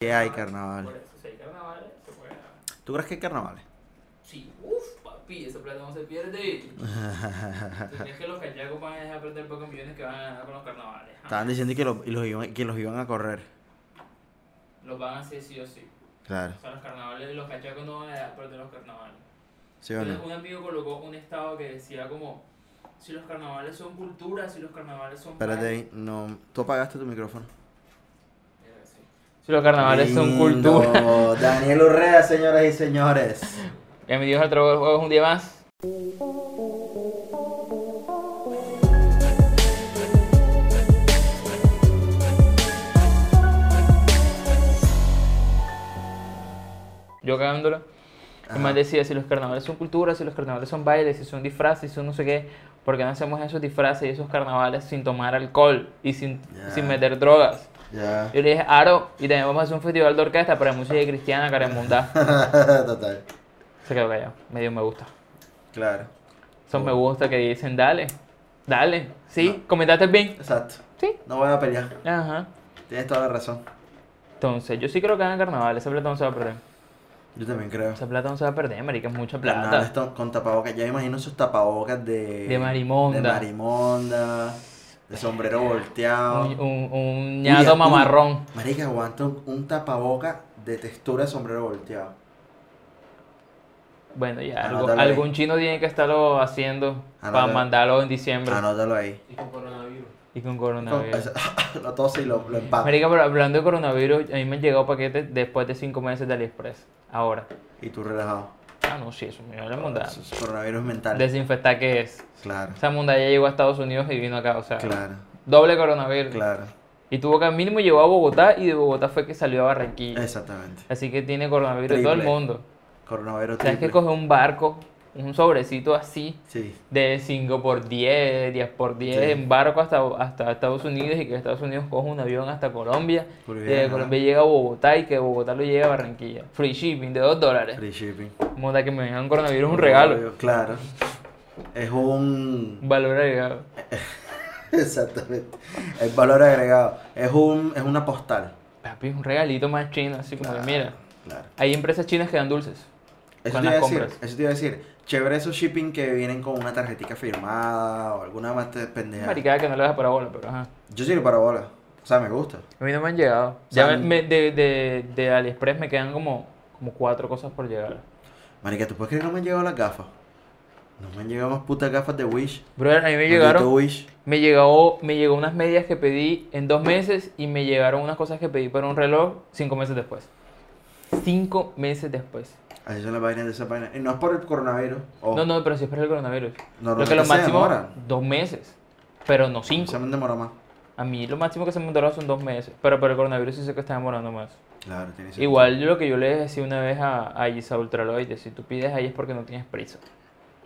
que hay Por carnavales. eso, si hay carnavales, se puede. ¿Tú crees que hay carnavales? Sí, uff, papi, esa plata no se pierde. ¿Tú crees que los cachacos van a dejar perder pocos millones que van a ganar con los carnavales? Ah, Estaban diciendo que, lo- y los iban, que los iban a correr. Los van a hacer sí o sí. Claro. O sea, los carnavales, los cachacos no van a dejar perder los carnavales. ¿Sí o no? Entonces, un amigo colocó un estado que decía como, si los carnavales son cultura, si los carnavales son... Espérate baile". ahí, no. Tú apagaste tu micrófono. Si los carnavales son cultura. Daniel Urrea, señoras y señores. Bienvenidos al trabajo de juegos un día más. Yo cagándola. Y más decía, si los carnavales son cultura, si los carnavales son bailes, si son disfraces, si son no sé qué, ¿por qué no hacemos esos disfraces y esos carnavales sin tomar alcohol y sin, sin meter drogas? Ya. Yo le dije, Aro, y también vamos a hacer un festival de orquesta para música cristiana, caremunda. Total. Se quedó callado, me dio un me gusta. Claro. Son me gusta que dicen, dale, dale. ¿Sí? ¿Comentaste bien? Exacto. Sí. No voy a pelear. Ajá. Tienes toda la razón. Entonces, yo sí creo que hagan carnaval, esa plata no se va a perder. Yo también creo. Esa plata no se va a perder, marica, es mucha plata. to- con tapabocas. Ya me imagino esos tapabocas de. De marimonda. De marimonda. De sombrero volteado. Un, un, un ñato mamarrón. Marica, aguanta un, un tapaboca de textura de sombrero volteado. Bueno, ya, algo- algún chino tiene que estarlo haciendo para mandarlo en diciembre. Anótalo ahí. Y con coronavirus. Y con coronavirus. lo tose y lo, lo empapa. Marica, pero hablando de coronavirus, a mí me han llegado paquetes después de cinco meses de AliExpress. Ahora. Y tú relajado. Ah, no, sí, eso me vale mondada. Eso es coronavirus mental. Desinfectar que es. Claro. Esa munda ya llegó a Estados Unidos y vino acá, o sea, Claro. doble coronavirus. Claro. Y tuvo que al mínimo llegó a Bogotá y de Bogotá fue que salió a Barranquilla. Exactamente. Así que tiene coronavirus en todo el Triple. mundo. Coronavirus Tienes que triple. coger un barco, un sobrecito así, Sí. de 5 por 10, 10 por 10, Sí. en barco hasta, hasta Estados Unidos y que Estados Unidos coja un avión hasta Colombia. Muy de bien, Colombia llega a Bogotá y que de Bogotá lo llegue a Barranquilla. Free shipping de 2 dólares. Free shipping. Moda que me vengan coronavirus es un regalo. Claro. Es un. Valor agregado. Exactamente. El valor agregado. Es un es una postal. Papi, es un regalito más chino, así como que mira. Claro. Hay empresas chinas que dan dulces. Eso Con te, iba a decir, compras. eso te iba a decir. Chévere esos shipping que vienen con una tarjetita firmada o alguna más te- pendeja. Maricada que no le das para bola, pero ajá. Yo sirvo para bola. O sea, me gusta. A mí no me han llegado. Ya sea, me- me- de, de, de AliExpress me quedan como, como cuatro cosas por llegar. Marica, ¿tú puedes creer que no me han llegado las gafas? No me han llegado más putas gafas de Wish. Brother, a mí me llegaron. Wish. Me llegó, me llegó unas medias que pedí en dos meses y me llegaron unas cosas que pedí para un reloj cinco meses después. Cinco meses después. Así son las vainas de esa vaina. Y no es por el coronavirus. o- No, no, pero si es para el coronavirus. No, lo que lo máximo, dos meses. Pero no cinco. Se me demora más. A mí lo máximo que se me demoró son dos meses. Pero para el coronavirus sí sé que está demorando más. Claro, tiene sentido. Igual lo que yo le decía una vez a, a Isa Ultraloide, si tú pides ahí es porque no tienes prisa.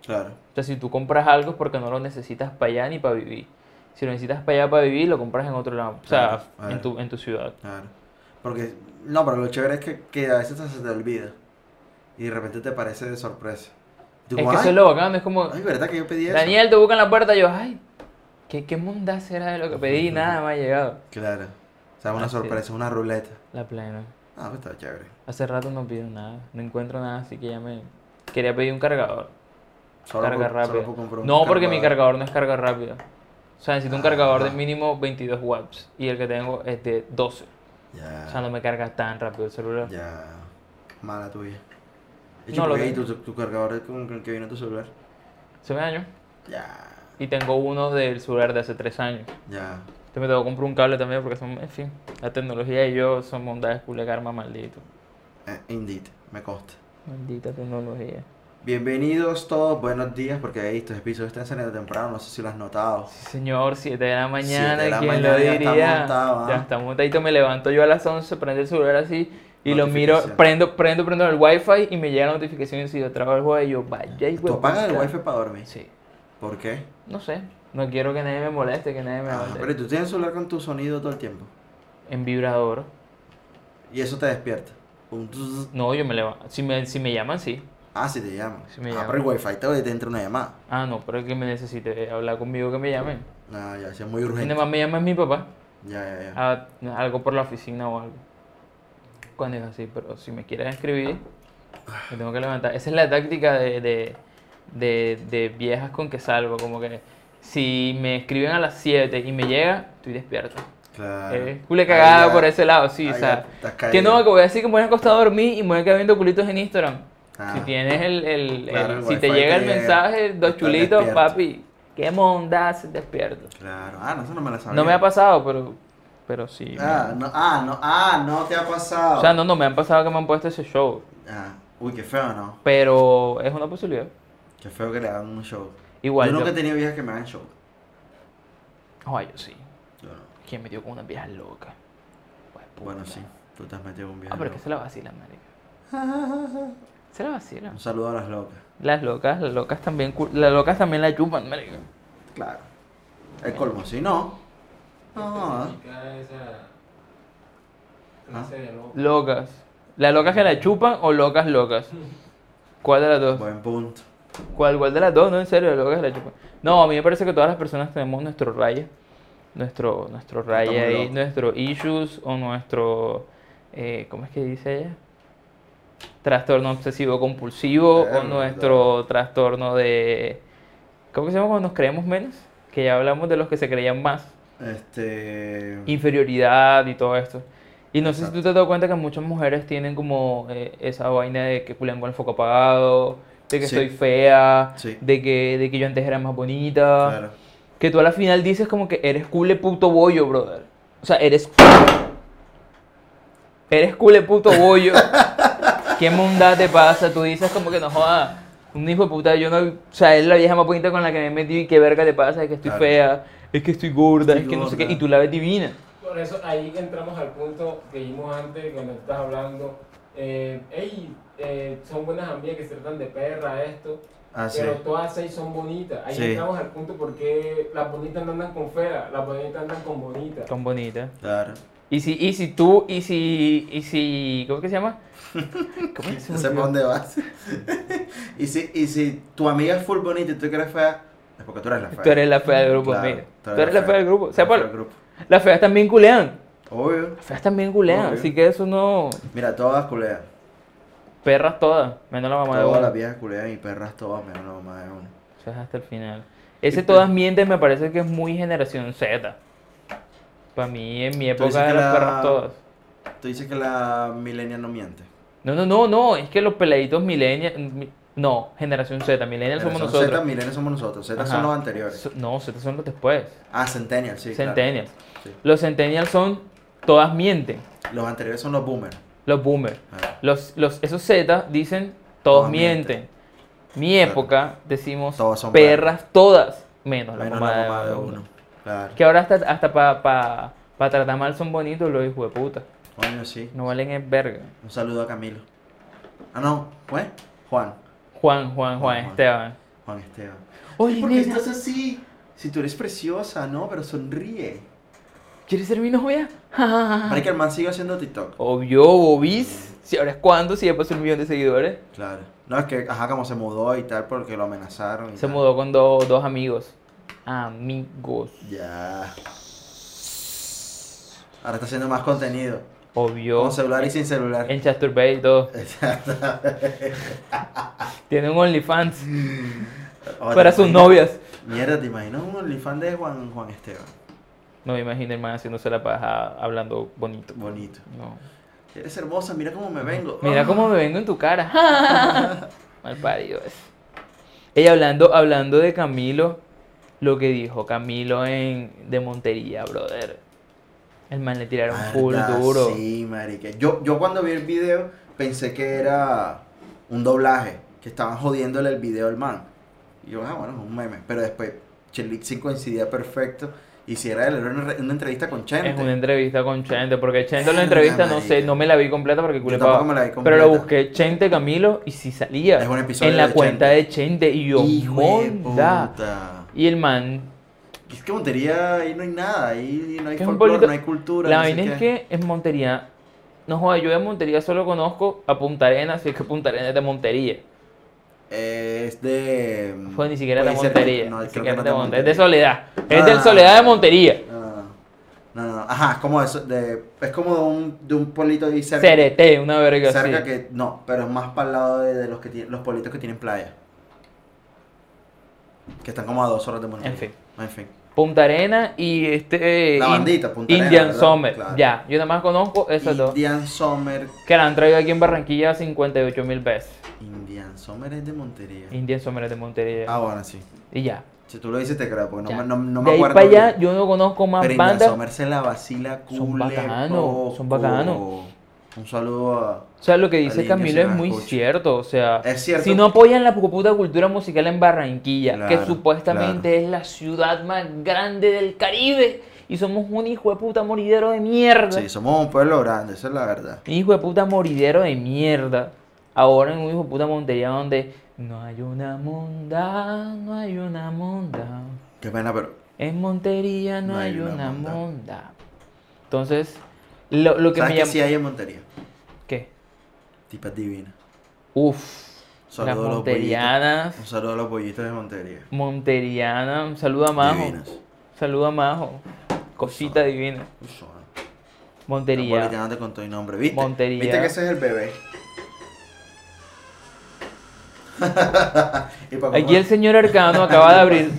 Claro. O sea, si tú compras algo es porque no lo necesitas para allá ni para vivir. Si lo necesitas para allá para vivir, lo compras en otro lado. O sea, en tu, en tu ciudad. Claro. Porque, no, pero lo chévere es que, que a veces se te olvida. Y de repente te parece de sorpresa. Tú Es que eso es lo bacano, es como, ay, ¿verdad que yo pedí eso? Daniel, te buscan la puerta, y yo, ay, ¿qué, qué munda será de lo que pedí? Nada me ha llegado. Claro. O sea, una sorpresa, una ruleta. La plena. Ah, pues está chévere. Hace rato no pido nada, no encuentro nada, así que ya me... Quería pedir un cargador. Solo carga por- solo rápida. por comprar un No, porque mi cargador. no es carga rápida. O sea, necesito un cargador de Ah. mínimo 22 watts. Y el que tengo es de 12. Ya. O sea, no me carga tan rápido el celular. Ya. Mala tuya. De No, hecho, lo ¿por qué? tengo. tu, tu, cargador es con el que viene tu celular. Se me dañó. Ya. Y tengo uno del celular de hace 3 años. Ya. Entonces me tengo que comprar un cable también porque son, en fin, la tecnología y yo son bondades culo karma maldito. Eh, indeed, me consta. Maldita tecnología. Bienvenidos todos, buenos días, porque ahí estos episodios están saliendo temprano, no sé si lo has notado. Sí, señor, 7 de la mañana, Siete de la ¿quién mañana lo ya está diría? montado, ¿ah? Ya está montadito, me levanto yo a las 11, prendo el celular así y lo miro, prendo, prendo, prendo el wifi y me llega la notificación y si yo trabajo y yo, vaya y ¿Tú apagas el wifi para dormir? Sí, ¿Por qué? no sé, no quiero que nadie me moleste, que nadie me Ah, hable. pero tú tienes el celular con tu sonido todo el tiempo. En vibrador, Y eso te despierta. No, yo me levanto, si me, si me llaman, sí. Ah, si te llaman. Si me ah, llaman. pero el wifi te, te entra una llamada. Ah, no, pero es que me necesite hablar conmigo que me llamen. Ah, ya, si es muy Y urgente. nada más me llama es mi papá. Ya, ya, ya. a- algo por la oficina o algo. Cuando es así, pero si me quieres escribir, me tengo que levantar. Esa es la táctica de, de, de, de viejas con que salgo, como que si me escriben a las 7 y me llega, estoy despierto. Claro. Es cule cagada por ese lado, sí, o sea. Que no, que voy a decir que me voy a acostar a dormir y me voy a quedar viendo culitos en Instagram. Ah. Si tienes el, el- Claro, el- el si te llega el mensaje, dos chulitos, despierto. papi, qué mondas despierto. Claro. Ah, no, eso no me la sabía. No me ha pasado, pero, pero sí. Ah, me- no, ah, no, ah, no te ha pasado. O sea, no, no, me han pasado que me han puesto ese show, Ah, uy, qué feo, ¿no? pero es una posibilidad. Qué feo que le hagan un show. Igual yo yo. nunca he tenido viejas que me hagan show. Ay, yo sí. Yo no. ¿Quién me dio con una vieja loca? Pues. Bueno, sí. Tú te has metido con viejas. Ah, pero es que se la vacilan, marica. Se la vacilan. Un saludo a las locas. Las locas, las locas también, las locas también la chupan, marica. Claro. El colmo, si no. Loco. Locas. ¿Las locas que la chupan o locas locas? ¿Cuál de las dos? Buen punto. ¿Cuál, cuál de las dos? No, en serio, las locas que la chupan. No, a mí me parece que todas las personas tenemos nuestro raya. Nuestro, nuestro raya ahí, nuestro issues o nuestro. eh, ¿Cómo es que dice ella? Trastorno obsesivo compulsivo o nuestro trastorno de. ¿Cómo que se llama cuando nos creemos menos? Que ya hablamos de los que se creían más. Este. inferioridad y todo esto. Y no sé si Exacto. tú te has dado cuenta que muchas mujeres tienen como eh, esa vaina de que culean con el foco apagado, de que Sí. soy fea, Sí. de, que, de que yo antes era más bonita. Claro. Que tú a la final dices como que eres cule puto bollo, brother. O sea, eres... Eres cule puto bollo. ¿Qué mundad te pasa? Tú dices como que no joda. Un hijo de puta, yo no... O sea, es la vieja más bonita con la que me he metido y qué verga te pasa, es que estoy Claro. fea, es que estoy gorda, Estoy es que no sé qué, gorda. y tú la ves divina. Por eso ahí entramos al punto que vimos antes cuando estás hablando. Eh, ey, eh, son buenas amigas que se tratan de perra, esto. Ah, sí. Pero todas seis son bonitas. Ahí Sí. entramos al punto porque las bonitas no andan con feas, las bonitas andan con bonitas. Son bonitas. Claro. Y si, y si tú, y si, y si, ¿cómo que se llama? ¿Cómo se por dónde vas. y, si, y si tu amiga es full bonita y tú eres fea, porque tú eres la fea. Tú eres la fea del grupo, Claro, mira. Tú eres la fea del grupo. O sea, por- grupo. las feas también culean. Obvio. Las feas también culean, Obvio. así que eso no... Mira, todas culean. Perras todas, menos la mamá de Todas uno. las viejas culean y perras todas, menos la mamá de uno. Eso es hasta el final. Ese todas mienten me parece que es muy generación Z. Para mí, en mi época eran la- perras todas. Tú dices que la millennial no miente. No, no, no, no, es que los peladitos millennials... No, generación Z, millennials somos nosotros. Z, millennials somos nosotros. Z Ajá. son los anteriores. So- No, Z son los después. Ah, centennial, sí. claro. Centennials. Sí. Los centennials son todas mienten. Los anteriores son los boomers. Los boomers. Ah, Los, los, esos Z dicen todos Todas mienten. mienten. Mi Claro. época decimos Todas son perras todas, menos la Menos mamá, la mamá de de uno. uno. Claro. Que ahora hasta, hasta para pa, pa tratar mal son bonitos los hijos de puta. Coño, sí. No valen es verga. Un saludo a Camilo. Ah, no. ¿Fue? Juan. Juan, Juan, Juan, Juan. Esteban. Juan Esteban. Oye, ¿Por qué nena, estás así? Si tú eres preciosa, ¿no? Pero sonríe. ¿quieres ser mi novia? Para que el man siga haciendo TikTok. Obvio, bobis. Si ahora es cuando, si ya pasó un millón de seguidores. Claro. No, es que, ajá, como se mudó y tal, porque lo amenazaron y Se tal. mudó con do- dos amigos. Amigos. Ya. Ahora está haciendo más contenido. Obvio. Con celular y sin celular. En Chasturbay y todo. Exacto. Tiene un OnlyFans Ahora, para ¿te sus novias. Mierda, ¿te imaginas un OnlyFans de Juan, Juan Esteban? No me imagino el man haciéndose la paja hablando bonito. Bonito. No. Eres hermosa, mira cómo me vengo. Mira Ah. cómo me vengo en tu cara. Mal parido es. Ella hablando, hablando de Camilo, lo que dijo Camilo en de Montería, brother. El man le tiraron full duro. Sí, marica. Yo, yo cuando vi el video pensé que era un doblaje, que estaban jodiéndole el video al man. Y yo, ah, bueno, es un meme. Pero después, Chelixin coincidía perfecto. Y si era él, era una, una entrevista con Chente. Es una entrevista con Chente, porque Chente en la entrevista no sé, no me la vi completa porque pava. me la vi Pero lo completa. busqué Chente Camilo y si salía Es un episodio en la de cuenta Chente. de Chente y yo, Hijo de puta. Y el man Es que Montería ahí no hay nada, ahí no hay folclore, no hay cultura. La no vaina es que en Montería, no joda, yo de Montería solo conozco a Punta Arenas, si es que Punta Arenas es de Montería. Eh, es de. Ni siquiera Montería, no, ni siquiera es de Montería, es de Montería. Soledad. Es del Ah. Soledad de Montería. Ah, No, no, no. Ajá, es como eso. De, es como de un, de un polito ahí cerca. Cerete, una verga cerca así. que. No, pero es más para el lado de, de los que tienen, los politos que tienen playa. Que están como a dos horas de. En fin. En fin. Punta Arena y este. La In- bandita, Punta Arena, Indian. Summer. Claro. Ya, yo nada más conozco esas dos. Indian Summer. Que la han traído aquí en Barranquilla 58 mil veces. Indian Summer es de Montería. Indian Summer es de Montería. Ah, bueno, sí. Y ya. Si tú lo dices, te creo, porque no, me- no, no de me ahí acuerdo. para allá yo no conozco más Pero Indian bandas. Summer se la vacila Son cule bacanos, son bacanos. Un saludo a. O sea, lo que dice Camilo es muy cierto. O sea, Es cierto. si no apoyan la puta cultura musical en Barranquilla, que Claro, supuestamente es la ciudad más grande del Caribe, y somos un hijo de puta moridero de mierda. Sí, somos un pueblo grande, esa es la verdad. Un hijo de puta moridero de mierda. Ahora en un hijo de puta Montería donde no hay una monda, no hay una monda. Qué pena, pero. En Montería no, hay, una, monda. Entonces, lo, lo que ¿Sabes me qué llama. sí hay en Montería? ¿Qué? Tipas divinas. Uf. Saludo Las a los monterianas. Un saludo a los pollitos de Montería. Monteriana. Un saludo a Majo. Divinas. Saludo a Majo. Cosita divina. Montería. Napolitana te contó el nombre, ¿viste? Montería. ¿Viste que ese es el bebé? Aquí el señor Arcano acaba de abrir.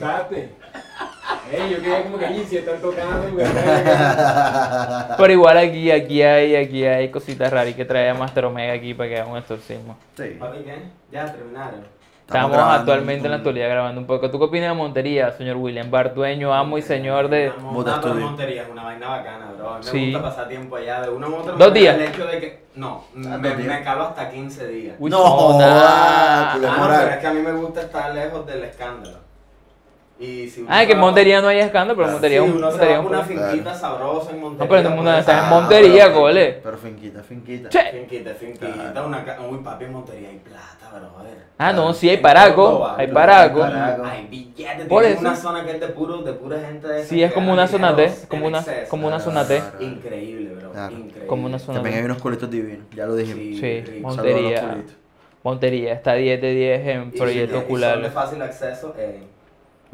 Date. Ey, yo quería como que "Ey, si están tocando, güey. Pero igual aquí, aquí hay, aquí hay cositas raras y que trae a Master Omega aquí para que haga un exorcismo. Sí. Papi, ¿qué? Ya terminaron. Estamos grabando actualmente en la actualidad grabando un poco. ¿Tú qué opinas de Montería, señor William Bar, dueño, amo y señor de... Monta Studio. Montería es una vaina bacana, bro. A mí me Sí. gusta pasar tiempo allá de una u otra ¿Dos días? El hecho de que. No, me, dos días. me calo hasta 15 días. Uy, No, culé. Ah, moral. pero es que a mí me gusta estar lejos del escándalo. Y si Ah, se que en Montería no hay escándalo, pero Claro, Montería Sí, es un... uno se Montería va es a una un- finquita Claro. sabrosa en Montería. No, pero en ah, Montería, pero- cole. Pero finquita, finquita. Che. Finquita, finquita, Claro. una Uy, papi, en Montería hay plata, brother. Ah, no, sí, hay En paraco, Córdoba, hay hay paraco. paraco. Hay billetes. Por eso. una zona que es de puro, de pura gente de Sí, es como una zona D, como en una, exceso. como una Claro. zona D. Increíble, bro. Claro. Increíble. Como una zona También hay unos culitos divinos, ya lo dijimos. Sí. Un Montería. Montería está 10 de 10 en proyecto y- y ocular. fácil acceso. eh,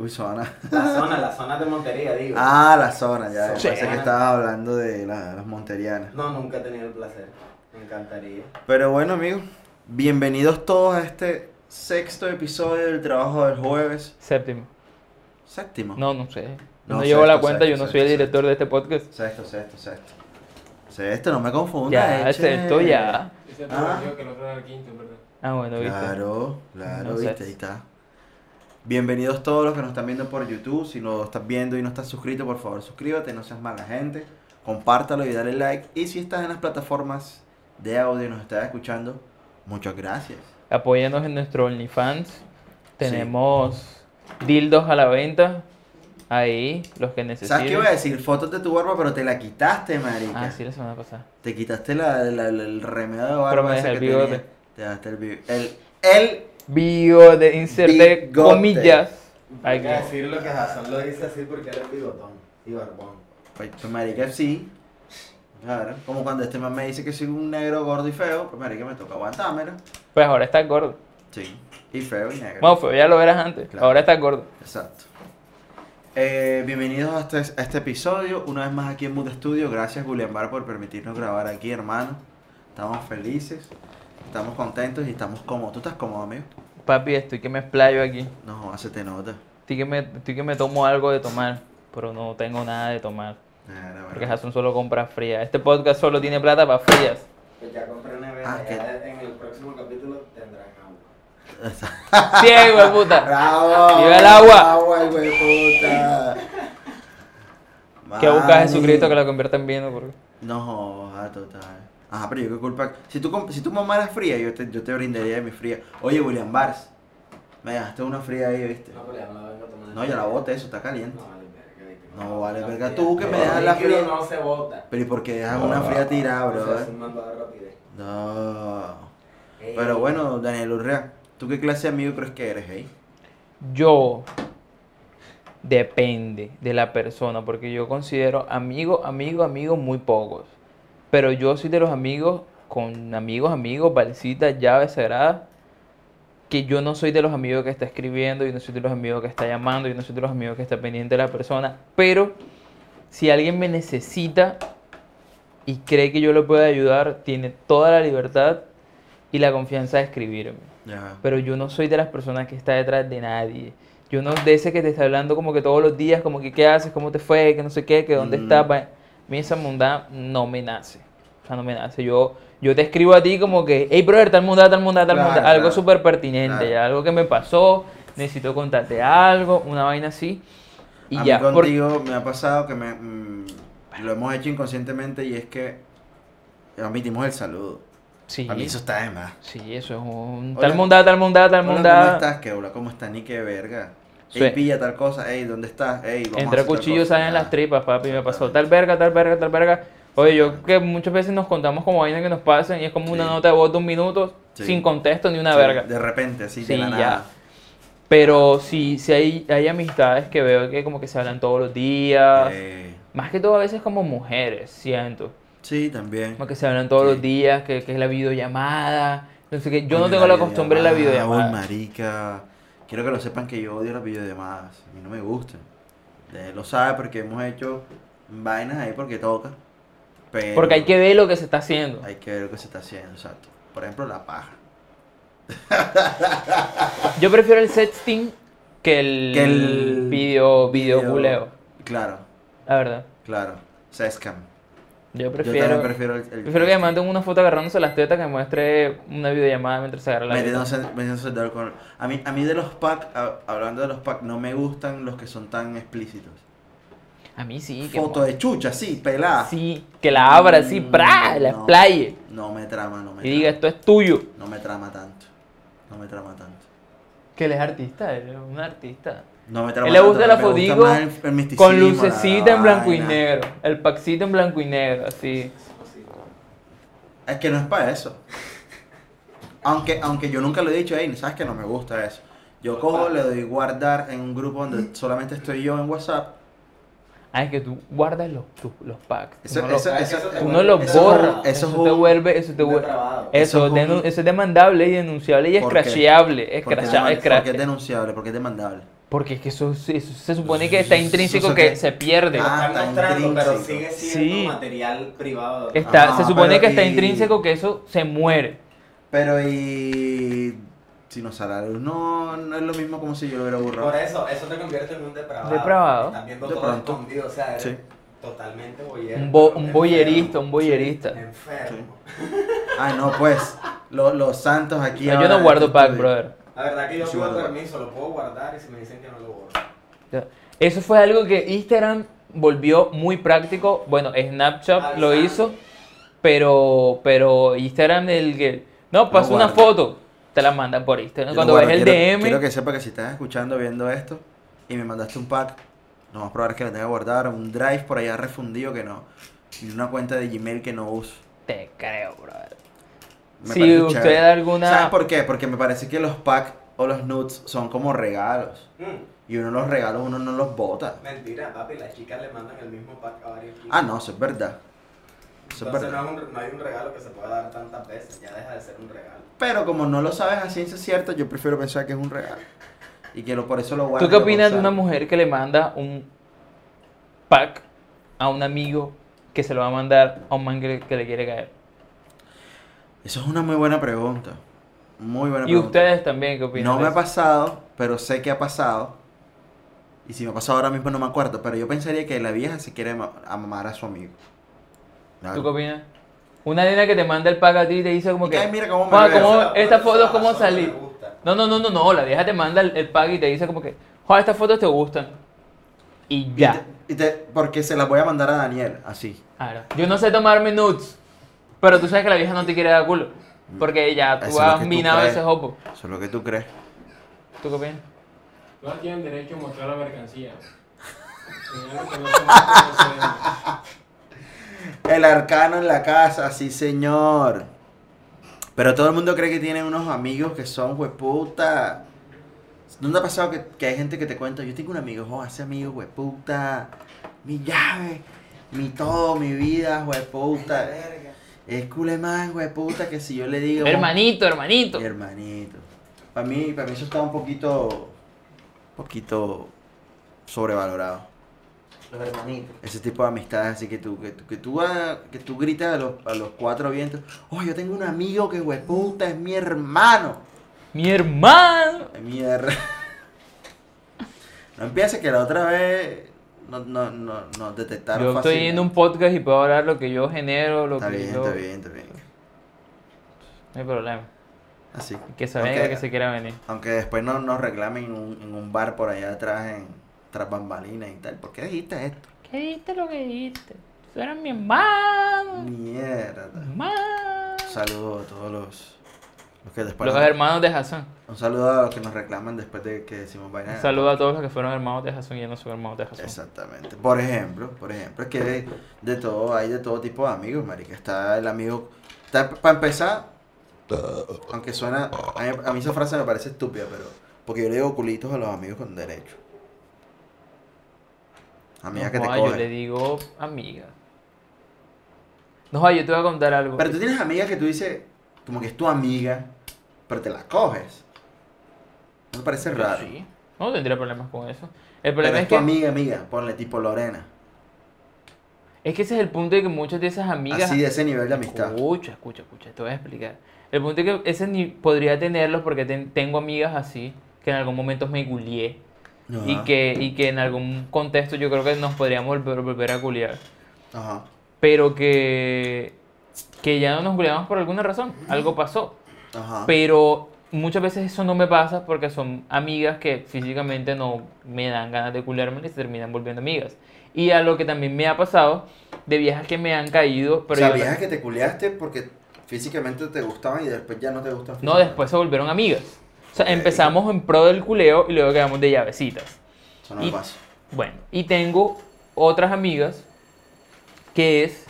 Uy, zona. la zona, la zona de Montería, digo. Ah, la zona, ya. Sí. Pensé que estabas hablando de la- las monterianas. No, nunca he tenido el placer. Me encantaría. Pero bueno, amigos, bienvenidos todos a este sexto episodio del trabajo del jueves. Séptimo. Séptimo. No, no sé. Yo No, no, llevo la sexto, cuenta, yo sexto, no soy el sexto, director de este podcast. Sexto, sexto, sexto. Sexto, no me confundas. Ya, eche. sexto ya. Ese Ah. que el otro era el quinto, ¿verdad? Ah, bueno, viste. Claro, claro, No, viste, sexto. ahí está. Bienvenidos todos los que nos están viendo por YouTube. Si lo estás viendo y no estás suscrito, por favor suscríbete, no seas mala gente. Compártalo y dale like. Y si estás en las plataformas de audio y nos estás escuchando, muchas gracias. Apóyanos en nuestro OnlyFans. Tenemos dildos a la venta. Ahí, los que necesiten. ¿Sabes qué iba a decir? Fotos de tu barba, pero te la quitaste, marica. Ah, sí, la semana pasada. Te quitaste la, la- la- el remedio de barba. Pero me dejé el bigote. tenías. Te dejaste el bigote. El, el Bio de inserte Bigote. comillas. Hay que decir lo que Hassan lo dice así porque es bigotón y barbón. Pues, pues, marica, sí. Claro, como cuando este man me dice que soy un negro gordo y feo, pues marica me toca aguantármelo. Pues ahora estás gordo. Sí. Y feo y negro. Bueno, fue, ya lo verás antes. Claro. Ahora estás gordo. Exacto. Eh, bienvenidos a este, a este episodio, una vez más aquí en Mood Studio. Gracias, Julián Bar, por permitirnos grabar aquí, hermano. Estamos felices, estamos contentos y estamos cómodos. ¿Tú estás cómodo, amigo? Papi, estoy que me explayo aquí. No, hace te nota. Estoy que me, estoy que me tomo algo de tomar. Pero no tengo nada de tomar. Claro, Porque. Jason solo compra fría. Este podcast solo tiene plata para frías. Pues ya compré nevera, Ah, ya en el próximo capítulo tendrán agua. Ciego, de puta. ¡Bravo! ¡Viva el agua! ¡Agua, hijo de puta! Que busca a. Jesucristo que la convierta en vino. Porque... No, joda, total. Ajá, pero yo qué culpa. Si tú, comp- si tu mamá era fría, yo te, yo te brindaría de mi fría. Oye, William Bars, me dejaste una fría ahí, ¿viste? No, pero ya no la vengo a tomar. No, ya la boté, eso está caliente. No, vale, verga. No, vale, verga, tú que me dejas la fría. no se bota. Pero ¿y por qué dejas una fría tirada, bro? No. Pero bueno, Daniel Urrea, ¿tú qué clase de amigo crees que eres, hey? Yo depende de la persona, porque yo considero amigo, amigo, amigo muy pocos. Pero yo soy de los amigos con amigos, amigos, balsitas, llaves sagradas, que yo no soy de los amigos que está escribiendo, yo no soy de los amigos que está llamando, yo no soy de los amigos que está pendiente de la persona, pero si alguien me necesita y cree que yo lo puedo ayudar, tiene toda la libertad y la confianza de escribirme. Pero yo no soy de las personas que está detrás de nadie. Yo no de ese que te está hablando como que todos los días, como que qué haces, cómo te fue, que no sé qué, que dónde Mm. estás. Mí esa mundad no me nace. O sea, no me nace. Yo, yo te escribo a ti como que, hey, brother, tal mundad, tal mundad, tal Claro, mundad. Algo claro. súper pertinente, Claro. algo que me pasó, necesito contarte algo, una vaina así. Y a ya. mí por- contigo me ha pasado que me, mm, lo hemos hecho inconscientemente y es que omitimos el saludo. sí, A mí eso está de más. sí, eso es un... Hola. Tal mundad, tal mundad, tal Hola, mundad. ¿cómo estás? ¿Qué hola? ¿Cómo estás? Ni qué verga. Sí. Ey, pilla tal cosa. Ey, ¿dónde estás? Ey, vamos a Entre hacer tal cuchillos salen Ya. las tripas, papi. Me pasó tal verga, tal verga, tal verga. Oye, yo que muchas veces nos contamos como vainas que nos pasan y es como una Sí. nota de voz de un minuto Sí. sin contexto ni una Sí, verga. De repente, así, Sí, de la ya. nada. Pero sí, sí hay, hay amistades que veo que como que se hablan todos los días. Eh, Más que todo a veces como mujeres, siento. sí, también. Como que se hablan todos Sí. los días, que, que es la videollamada. Entonces que yo no Coño, tengo la costumbre de la Uy, videollamada. marica. Quiero que lo sepan que yo odio las videollamadas. A mí no me gustan. Él lo sabe porque hemos hecho vainas ahí porque toca. Pero Porque hay que ver lo que se está haciendo. Hay que ver lo que se está haciendo, exacto. Por ejemplo, la paja. Yo prefiero el sexting que el, Que el video, video culeo. Claro, La verdad. claro. Sescam. Yo prefiero. prefiero el, el- prefiero que me manden una foto agarrándose las tetas que me muestre una videollamada mientras se agarra la. Metiéndose, metiéndose el dedo con... A mí, a mí de los packs, hablando de los packs, no me gustan los que son tan explícitos. A mí sí. Foto de chucha, sí, pelada. Sí, que la abra así, Mm, ¡pra! La no. explaye. No me trama, no me Y diga, esto es tuyo. No me trama tanto. No me trama tanto. Que él es artista, él es un artista. No me Él le gusta el- misticismo, Con la lucecita en blanco y negro. El paxito en blanco y negro, así. Es que no es para eso. Aunque, aunque yo nunca lo he dicho, hey, sabes que no me gusta eso. Yo cojo, le doy guardar en un grupo donde solamente estoy yo en WhatsApp. Ah, es que tú guardas los, los packs. Tú Eso, no los- eso, eso, eso te tú no los eso es borras. Eso, es te vuelve. Eso te vuelve. Depravado. Eso, Eso es denu- eso es demandable y denunciable y ¿Por qué? escracheable. Es porque es es porque es denunciable, porque es demandable. Porque es que eso, eso se supone que está intrínseco Eso que que- se pierde. Ah, está mostrando, pero sigue siendo Sí. material privado. Está, Ajá, se supone que está y- intrínseco que eso se muere. Pero y si no sale a la luz, no, no es lo mismo como si yo lo hubiera borrado. Por eso, eso te convierte en un depravado. Depravado. De todo pronto. escondido, o sea, eres Sí. totalmente boyer. Un, bo- un boyerista, un boyerista. Enfermo. Ay, no, pues, lo- los santos aquí. No, yo no guardo pack, brother. La verdad que yo Sí, pido permiso, lo puedo guardar y si me dicen que no lo borro. Eso fue algo que Instagram volvió muy práctico. Bueno, Snapchat lo hizo, pero pero Instagram el que no pasó No una foto, te la mandan por Instagram. Yo Cuando no ves el quiero, DM, Quiero que sepa que si estás escuchando, viendo esto y me mandaste un pack, lo más probable es que lo tenga guardado un drive por allá refundido que no. Y una cuenta de Gmail que no uso. te creo, brother. Me Si parece usted chévere. alguna- ¿Sabes por qué? Porque me parece que los packs o los nudes son como regalos. Mm, Y uno los regalos, uno no los bota. mentira, papi, las chicas le mandan el mismo pack a varios chicos. Ah, no, eso es verdad. Eso es Entonces verdad. no, es un- no hay un regalo que se pueda dar tantas veces, ya deja de ser un regalo. Pero como no lo sabes a ciencia cierta, yo prefiero pensar que es un regalo. Y que lo, por eso lo guardo. ¿Tú qué opinas de una mujer que le manda un pack a un amigo que se lo va a mandar a un man que, le- que le quiere caer? Eso es una muy buena pregunta. Muy buena Y pregunta. ustedes también, ¿qué opinan? No me ha pasado, pero sé que ha pasado. Y si me ha pasado ahora mismo no me acuerdo. Pero yo pensaría que la vieja se quiere ma- amar a su amigo. Claro. ¿Tú qué opinas? Una nena que te manda el pack a ti y te dice como Y que... "Ay, mira cómo me. ¿cómo- Esa- esta esa foto, ¿cómo razón salí? No, no, no, no, no, la vieja te manda el, el pack y te dice como que, joder, estas fotos te gustan. Y Y ya. te- y te- porque se las voy a mandar a Daniel, así. Claro. Yo no sé tomarme nudes, pero tú sabes que la vieja no te quiere dar culo. Porque ya Eso tú es lo has que tú minado crees. ese hopo. Eso es lo que tú crees. ¿Tú qué opinas? No tienen derecho a mostrar la mercancía. Señales que no se muestran, no se venden. El arcano en la casa, sí señor. Pero todo el mundo cree que tiene unos amigos que son hueputa. ¿No te ha pasado que, que hay gente que te cuenta? Yo tengo un amigo, oh, ese amigo hueputa. Mi llave, mi todo, mi vida, hueputa. Es culemán, hueputa, que si yo le digo... Hermanito, hermanito. Mi hermanito. Para mí, para mí eso está un poquito... Un poquito sobrevalorado. Los hermanitos. Ese tipo de amistades así que tú, que tú, que tú, ah, que tú gritas a los, a los cuatro vientos. Oh, yo tengo un amigo que hueputa es mi hermano. Mi hermano. Es mi her- No empiece que la otra vez no, no, no, nos detectaron Yo estoy fácilmente. en un podcast y puedo hablar lo que yo genero, lo Está que bien, yo... está bien, está bien. No hay problema. Así. Que se venga, que se quiera venir. Aunque después no, nos reclamen en un, en un bar por allá atrás, en tras bambalinas y tal. ¿Por qué dijiste esto? ¿Qué dijiste lo que dijiste? Tú eres mi hermano. Mierda. Hermano. Saludos a todos los, los que después Los nos- hermanos de Hassan. Un saludo a los que nos reclaman después de que decimos vaina. Un saludo a todos los que fueron hermanos de Hassan y ya no son hermanos de Hassan. Exactamente. Por ejemplo, por ejemplo, es que de, todo, hay de todo tipo de amigos, marica. Está el amigo. Para empezar, aunque suena. A mí, a mí esa frase me parece estúpida, pero. Porque yo le digo culitos a los amigos con derecho. Amiga No, que te joda, yo le digo amiga. No, yo te voy a contar algo. Pero tú tienes amigas que tú dices, como que es tu amiga, pero te la coges. ¿No te parece Yo raro? sí. No tendría problemas con eso. El Pero problema es es tu que, amiga, amiga, ponle tipo Lorena. es que ese es el punto de que muchas de esas amigas... Así de ese nivel de amistad. Escucha, escucha, escucha, te voy a explicar. El punto es que ese ni podría tenerlos porque ten- tengo amigas así que en algún momento me gulié y que, y que en algún contexto yo creo que nos podríamos volver, volver a guliar. Ajá. Pero que, que ya no nos guliamos por alguna razón. Algo pasó. Ajá. Pero muchas veces eso no me pasa porque son amigas que físicamente no me dan ganas de culiarme y se terminan volviendo amigas. Y a lo que también me ha pasado de viejas que me han caído, pero o sea, viejas que te culiaste porque físicamente te gustaban y después ya no te gustan no, después se volvieron amigas. O sea, empezamos en pro del culeo y luego quedamos de llavecitas. Eso no me pasa. Bueno, y tengo otras amigas que es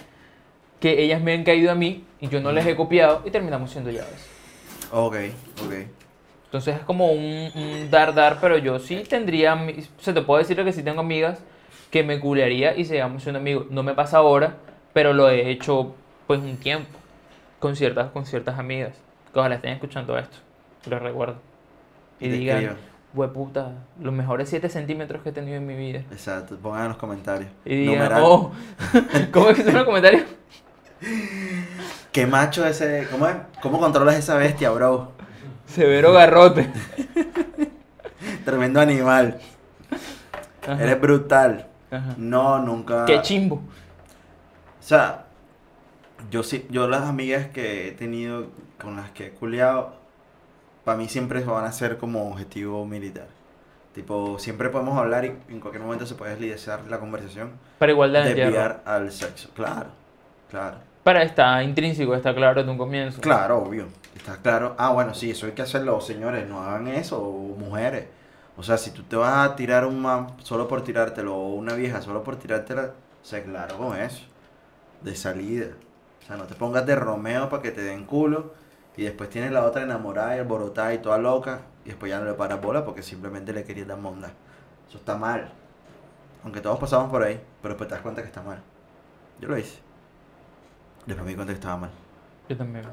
que ellas me han caído a mí y yo no les he copiado y terminamos siendo llaves. Ok, ok. Entonces es como un, un dar dar, pero yo sí tendría, sea, te puedo decir que sí tengo amigas que me culearía y sigamos siendo amigos. No me pasa ahora, pero lo he hecho pues un tiempo con ciertas, con ciertas amigas que ojalá estén escuchando esto, lo recuerdo. Y, te digan, hueputa, los mejores 7 centímetros que he tenido en mi vida. Exacto, pongan en los comentarios. Y digan, Numeral. oh, ¿cómo es que son los comentarios? ¿Qué macho ese? ¿Cómo es? ¿Cómo controlas esa bestia, bro? Severo garrote. Tremendo animal. Ajá, Eres brutal. ajá. No, nunca. Qué chimbo. O sea, yo sí, yo las amigas que he tenido con las que he culiado, para mí siempre van a ser como objetivo militar. Tipo, siempre podemos hablar y en cualquier momento se puede deslizar la conversación, Para igualdad de desviar al sexo. Claro, claro. Para está intrínseco, está claro desde un comienzo. Claro, obvio. Está claro. Ah, bueno, sí, eso hay que hacerlo, señores. No hagan eso, mujeres. O sea, si tú te vas a tirar un man solo por tirártelo, o una vieja solo por tirártela, sé claro con eso. De salida. O sea, no te pongas de Romeo para que te den culo. Y después tienes la otra enamorada y alborotada y toda loca. Y después ya no le paras bola porque simplemente le querías dar monda. Eso está mal. Aunque todos pasamos por ahí, pero después te das cuenta que está mal. Yo lo hice. Después me di cuenta que estaba mal. Yo también.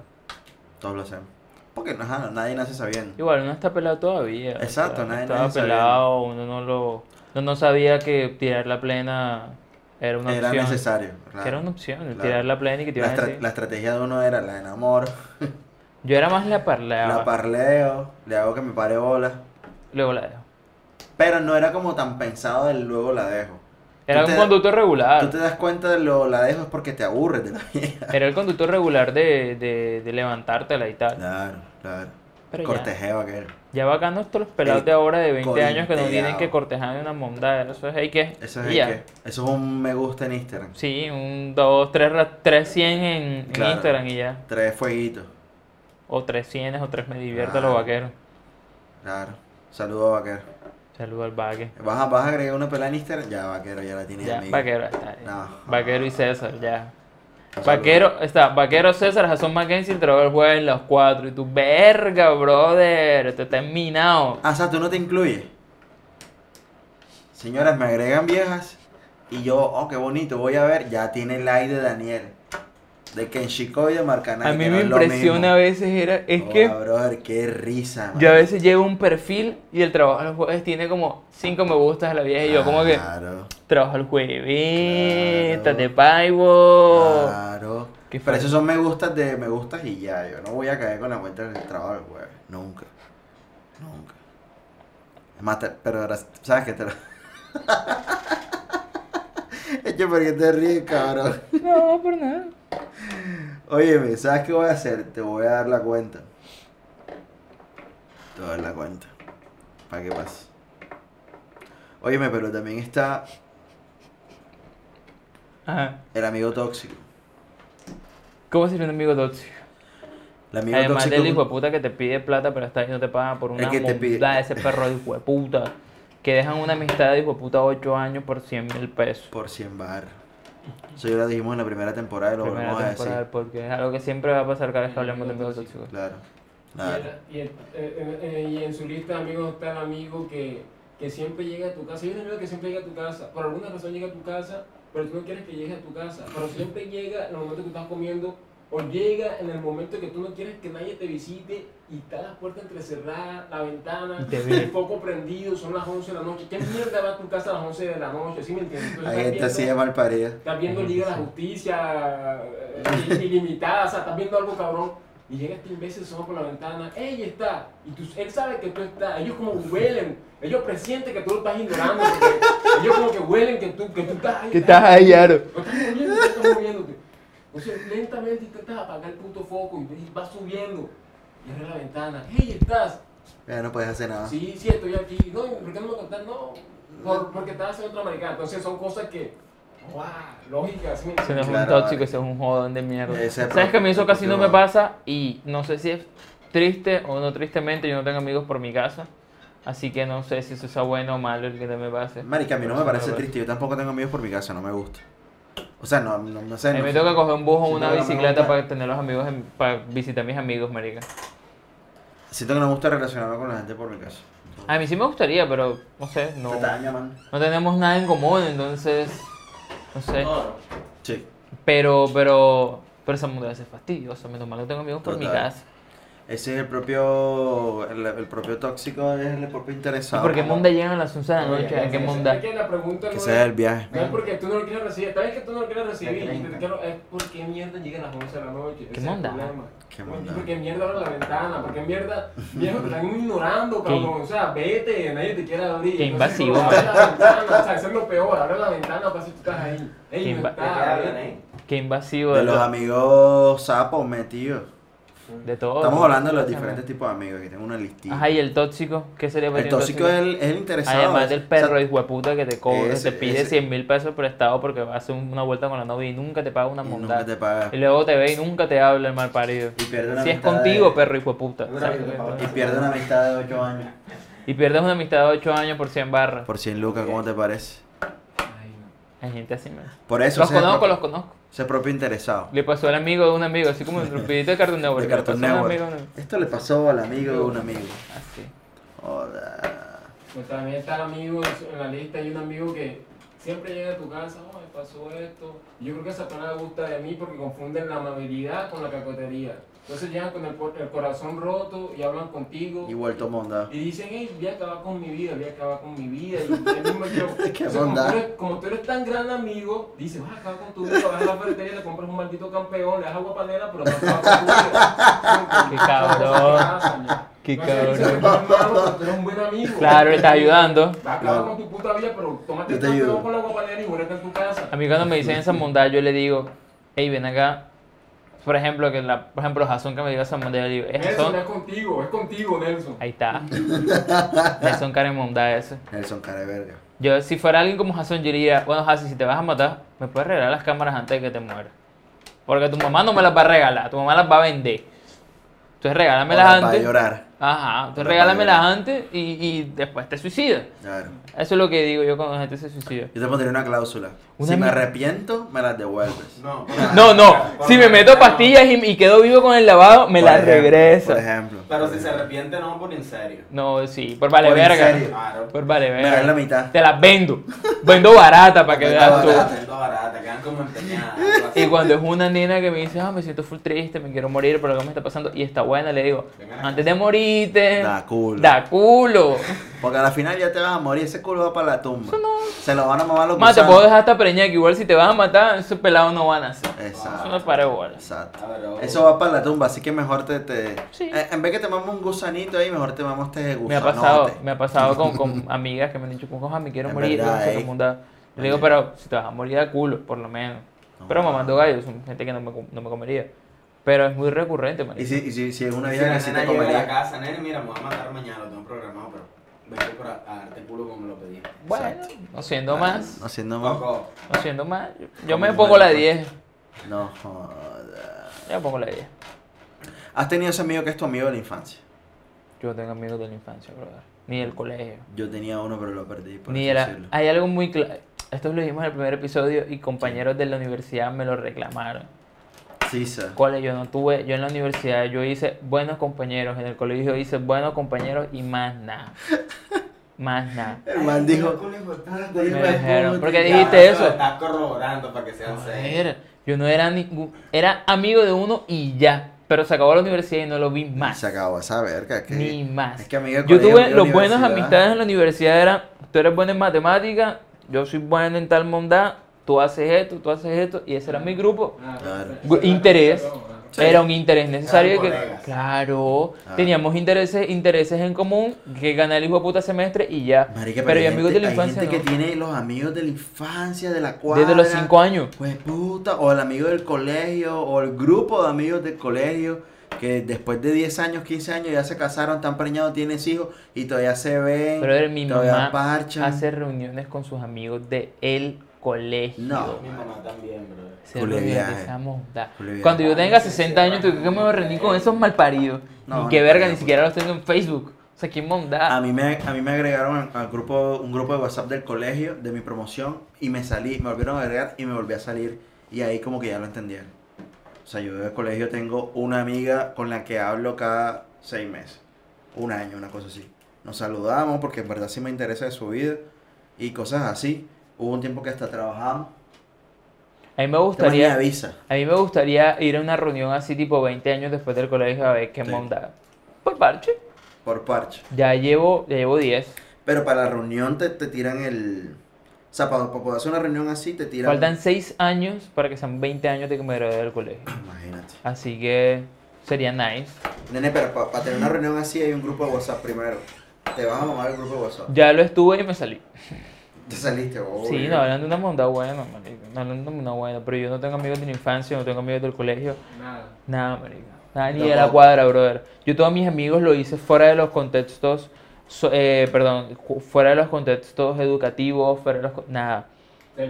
Todos lo hacemos. Porque ajá, nadie nace sabiendo. Igual, uno está pelado todavía. o Exacto, sea, nadie- Estaba sabía. pelado, uno no lo. Uno no sabía que tirar la plena era una Era opción. necesario. claro. Que era una opción, el Claro. tirar la plena y que te La, iban estra- la estrategia de uno era la enamoro, Yo era más la parlaba. la parleo, le hago que me pare bola. Luego la dejo. Pero no era como tan pensado del luego la dejo. Era un te- conducto regular. Tú te das cuenta de lo la dejo es porque te aburres de la vieja. Era el conducto regular de, de, de levantártela y tal. Claro, claro. Pero Cortejeo aquel. ya bacano estos los pelados El de ahora de 20 años que no tienen que cortejar una monda. Eso es hay que. Eso es, ya. el que- eso es un me gusta en Instagram. Sí, un 2, 3, 3, 100 en. Instagram y ya. Tres fueguitos. O 3 100 o 3 me divierto los vaqueros. Claro. Saludos a vaquero. Saludo al vaque. ¿Vas a, vas a agregar una pelada en Instagram? Ya, vaquero, ya la tienes Ya, amiga. vaquero está. No. Vaquero y César, ya. Saludos. Vaquero, está, Vaquero César, Jason Mackenzie entró el jueves en los cuatro. Y tu verga, brother. Te está minado. Ah, o sea, tú no te incluyes. Señoras, me agregan viejas y yo, oh, qué bonito, voy a ver, ya tiene el like de Daniel. De Kenshiko y de Marcana. A mí me impresiona a veces era, es que brother, qué risa, yo a veces llevo un perfil y el trabajo del jueves tiene como 5 me gustas a la vieja y yo como que Claro, trabajo el jueves, Claro. te paivo. claro. Qué Pero esos son me gustas de me gustas y ya. Yo no voy a caer con la cuenta del trabajo del jueves. Nunca. Nunca. Es más, te- pero ahora, ¿sabes qué te lo... Es que porque te ríes, cabrón. No, por nada. Óyeme, ¿sabes qué voy a hacer? Te voy a dar la cuenta. Te voy a dar la cuenta. Para que pase. Óyeme, pero también está Ajá. el amigo tóxico. ¿Cómo sería un amigo tóxico? El amigo Además tóxico. del hijo de puta que te pide plata, pero esta vez no te paga por El una que te pide- de ese perro de hijo de puta. Que dejan una amistad de hijo puta 8 años por 100 mil pesos. Por 100 bar. Eso ya lo dijimos en la primera temporada y lo Primera volvemos a decir. podcast. Es algo que siempre va a pasar cada vez que hablemos de amigos tóxicos. Claro. Y, Claro. el- y el- eh, eh, y en su lista de amigos está el amigo que, que siempre llega a tu casa. Hay un amigo que siempre llega a tu casa. Por alguna razón llega a tu casa, pero tú no quieres que llegue a tu casa. Pero siempre llega en el momento que estás comiendo o llega en el momento que tú no quieres que nadie te visite y está la puerta entrecerrada, la ventana, el foco prendido, son las 11 de la noche. ¿Qué mierda va a tu casa a las 11 de la noche? ¿Sí me entiendes? Entonces, así de viendo- mal parida. Estás viendo Liga de la Justicia eh, ilimitada, o sea, estás viendo algo cabrón. Y llega este imbécil, asoma por la ventana, ¡ey, está! Y tú, él sabe que tú estás, ellos como huelen, ellos presienten que tú lo estás ignorando, ellos como que huelen que tú, que tú estás ahí. Que estás ahí, Aro. No estás moviendo, no estás moviéndote. Entonces, lentamente intentas apagar el puto foco y vas subiendo. Y abre la ventana, ¡ey, estás! Ya no puedes hacer nada. Sí, sí, estoy aquí. No, ¿por qué no me contás? No, por- porque estás haciendo otra americana. Entonces, son cosas que, ¡guau! Lógicas, ¿sí me Ese no es un Claro, tóxico, vale. ese es un jodón de mierda. Ese es ¿Sabes que a mí eso casi no me pasa? Y no sé si es triste o no tristemente, yo no tengo amigos por mi casa. Así que no sé si eso sea bueno o malo el que no me pase. Marica, a mí no me eso parece triste. Yo tampoco tengo amigos por mi casa, no me gusta. O sea, no, no, no sé. A mí no- me toca coger un bus o una bicicleta para tener los amigos, en- para visitar a mis amigos, marica. Siento que no me gusta relacionarme con la gente por mi casa. A mí sí me gustaría, pero no sé, no, Te daña, man. no tenemos nada en común, entonces, no sé. Sí. Pero, pero, pero esa mudanza es fastidiosa, menos mal no tengo amigos por mi casa. Ese es el propio. El, el propio tóxico es el propio ¿Y interesado. por qué Monda llegan a las 11 de la noche? ¿A qué Monda? Que la pregunta Que no sea el viaje. No es porque tú no lo quieres recibir, tal vez que tú no lo quieres recibir, De y te 30. quiero- es porque mierda llega a las 11 de la noche. ese ¿Qué es el monda? problema. ¿Qué monda? Porque mierda abre la ventana, porque mierda, viejo, te están ignorando, cabrón. O sea, vete, nadie te quiere abrir. Qué invasivo, Abre la ventana, o sea, eso es lo peor, abre la ventana para si tú estás ahí. Qué Ey, no está, eh? Qué invasivo De de, los lo- amigos sapos metidos. De todo. Estamos hablando de los diferentes tipos de amigos. Aquí tengo una listita. Ajá, y el tóxico, ¿qué sería para el ti un tóxico es el, es el interesado. Además del perro O sea, hijo de puta que te cobra, ese- te pide ese- 100 mil pesos prestado porque hacer una vuelta con la novia y nunca te paga una y nunca montada. te paga. Y luego te ve y nunca te habla el mal parido. Y pierde una Si es contigo, de- perro hijo de puta. Una ¿sabes? amistad. Y pierde una amistad de 8 años. Y pierdes una amistad de 8 años por 100 barras. Por 100 lucas, ¿cómo te parece? Hay gente así, man. Por eso. Los conozco, propio- los conozco. Ese propio interesado. Le pasó al amigo de un amigo, así como el grupito de Cartoon Network. De Cartoon Network. amigo, ¿no? Esto le pasó al amigo de un amigo. Así. Joda. Pues también está el amigo en la lista, hay un amigo que siempre llega a tu casa, oh, me pasó esto. Yo creo que esa persona gusta de mí porque confunden la amabilidad con la cacotería. Entonces llegan con el, el corazón roto y hablan contigo. Y vuelto monda. Y dicen, hey, voy a acabar con mi vida, voy a acabar con mi vida. Y mismo yo. Qué Entonces, como, bondad. tú eres, como tú eres tan gran amigo, dices, vas a acabar con tu vida, vas a la ferretería, le compras un maldito campeón, le das agua panela, pero no acabas con tu vida. Qué cabrón. Qué cabrón. "Tú eres un buen amigo. Claro, le estás ayudando. Va a acabar con tu puta vida, pero tómate el campeón con la agua panela y muérete en tu casa. A mí cuando me dicen esa mondad, yo le digo, hey, ven acá. Por ejemplo, que la, por ejemplo, Jason que me diga yo le digo, es Nelson, Jason. es contigo, es contigo, Nelson. Ahí está. Jason Karen mondad ese. Nelson cara de verga. Yo, si fuera alguien como Jason, yo diría, bueno, Jason, si te vas a matar, me puedes regalar las cámaras antes de que te mueras. Porque tu mamá no me las va a regalar, tu mamá las va a vender. Entonces regálamelas Para antes. llorar. Ajá, entonces regálamelas para antes y, y después te suicidas. Claro. Eso es lo que digo yo cuando la gente se suicida. Yo te pondría una cláusula. Una si me arrepiento, me las devuelves. No, No, Si me meto pastillas y, y quedo vivo con el lavado, me Por las ejemplo, regresa. Por ejemplo. Pero si se arrepiente, no por en serio. No, sí, por vale Por en verga. serio. Claro. Por vale Me das la verga. mitad. Te las vendo. Vendo barata para que Vendo veas tú. barata. Barata, quedan como empeñadas. Y cuando es una nena que me dice, ah, me siento full triste, me quiero morir por algo que me está pasando, y está buena, le digo, antes de morirte, Da culo. da culo. Porque a la final ya te vas a morir, ese culo va para la tumba. Se lo van a mamar los Más te puedo dejar hasta preñada, que igual si te vas a matar, ese pelado no van a hacer. Exacto. Eso no para bola. Exacto. A ver, oh. Eso va para la tumba, así que mejor te... te Sí. eh, en vez que te mamos un gusanito ahí, mejor te mamos este gusanote. Me ha pasado, me ha pasado con, con amigas que me han dicho, coja, me quiero Es morir, verdad, no ey. cómo da. Le digo, pero si te vas a morir de culo, por lo menos. No, pero no. mamando gallos, son gente que no me, no me comería. Pero es muy recurrente, man. Y si, y si, si es una Si la que nena te llega a la comería... casa, nene, mira, me voy a matar mañana, lo tengo programado, pero vengo para a darte culo como me lo pedí. Bueno, Exacto. no siendo más, No haciendo más. Coco, no siendo más. Yo- me pongo la médico. 10. No joda. Yo me pongo la 10. ¿Has tenido ese amigo que es tu amigo de la infancia? Yo tengo amigos de la infancia, brother. Ni del colegio. Yo tenía uno, pero lo perdí. Por Ni era. Hay algo muy claro. Esto lo dijimos en el primer episodio y compañeros de la universidad me lo reclamaron. Sir. Cole, yo no tuve, yo en la universidad yo hice buenos compañeros, en el colegio hice buenos compañeros y más nada. Más nada. El man dijo... Me dijeron, puta, ¿por qué y dijiste eso? lo Estás corroborando para que sean seis. Yo no era ningún, era amigo de uno y ya, pero se acabó la universidad y no lo vi más. Se acabó esa verga. Que... Ni más. Es que amigo Yo tuve los buenas universidad. amistades en la universidad eran, tú eres bueno en matemática, yo soy bueno en tal mondad, tú haces esto, tú haces esto, y ese era mi grupo. Claro. Interés. Sí. Era un interés necesario Eran que, colegas. claro, Ah. teníamos intereses, intereses en común, que gané el hijo de puta semestre y ya. Marica, pero hay y amigos de la infancia Hay gente no. que tiene los amigos de la infancia, de la cuadra. Desde los 5 años. Pues puta, o el amigo del colegio, o el grupo de amigos del colegio, que después de 10 años, 15 años ya se casaron, están preñados, tienes hijos, y todavía se ven, Pero mi todavía mamá parchan. hace reuniones con sus amigos de el colegio. No. Mi mamá también, bro. Se viaje. Cuando yo tenga 60 años, ¿tú crees que me voy a reunir con esos malparidos? No, ni qué verga, ni allá, siquiera los tengo en Facebook. O sea, qué monda. A mí me, a mí me agregaron al grupo, un grupo de WhatsApp del colegio, de mi promoción, y me salí, me volvieron a agregar y me volví a salir, y ahí como que ya lo entendieron. O sea, yo del colegio tengo una amiga con la que hablo cada seis meses, un año, una cosa así. Nos saludamos porque en verdad sí me interesa de su vida y cosas así. Hubo un tiempo que hasta trabajamos. A mí me gustaría... avisa. A mí me gustaría ir a una reunión así tipo 20 años después del colegio a ver qué Sí. monda. Por parche. Por parche. Ya llevo, ya llevo 10. Pero para la reunión te, te tiran el... O sea, para, para poder hacer una reunión así te tiran... Faltan 6 años para que sean 20 años de que me gradué del colegio. Imagínate. Así que sería nice. Nene, pero para tener una reunión así hay un grupo de WhatsApp primero. Te vas a mamar el grupo de WhatsApp. Ya lo estuve y me salí. Te saliste, Sí, no, hablan de una monda buena, marica. No hablan de una buena, pero yo no tengo amigos de la infancia, no tengo amigos del colegio. Nada. Nada, marica. Nada, ni de la cuadra, brother. Yo todos mis amigos lo hice fuera de los contextos, so- eh, perdón, fuera de los contextos educativos, fuera de los... Nada.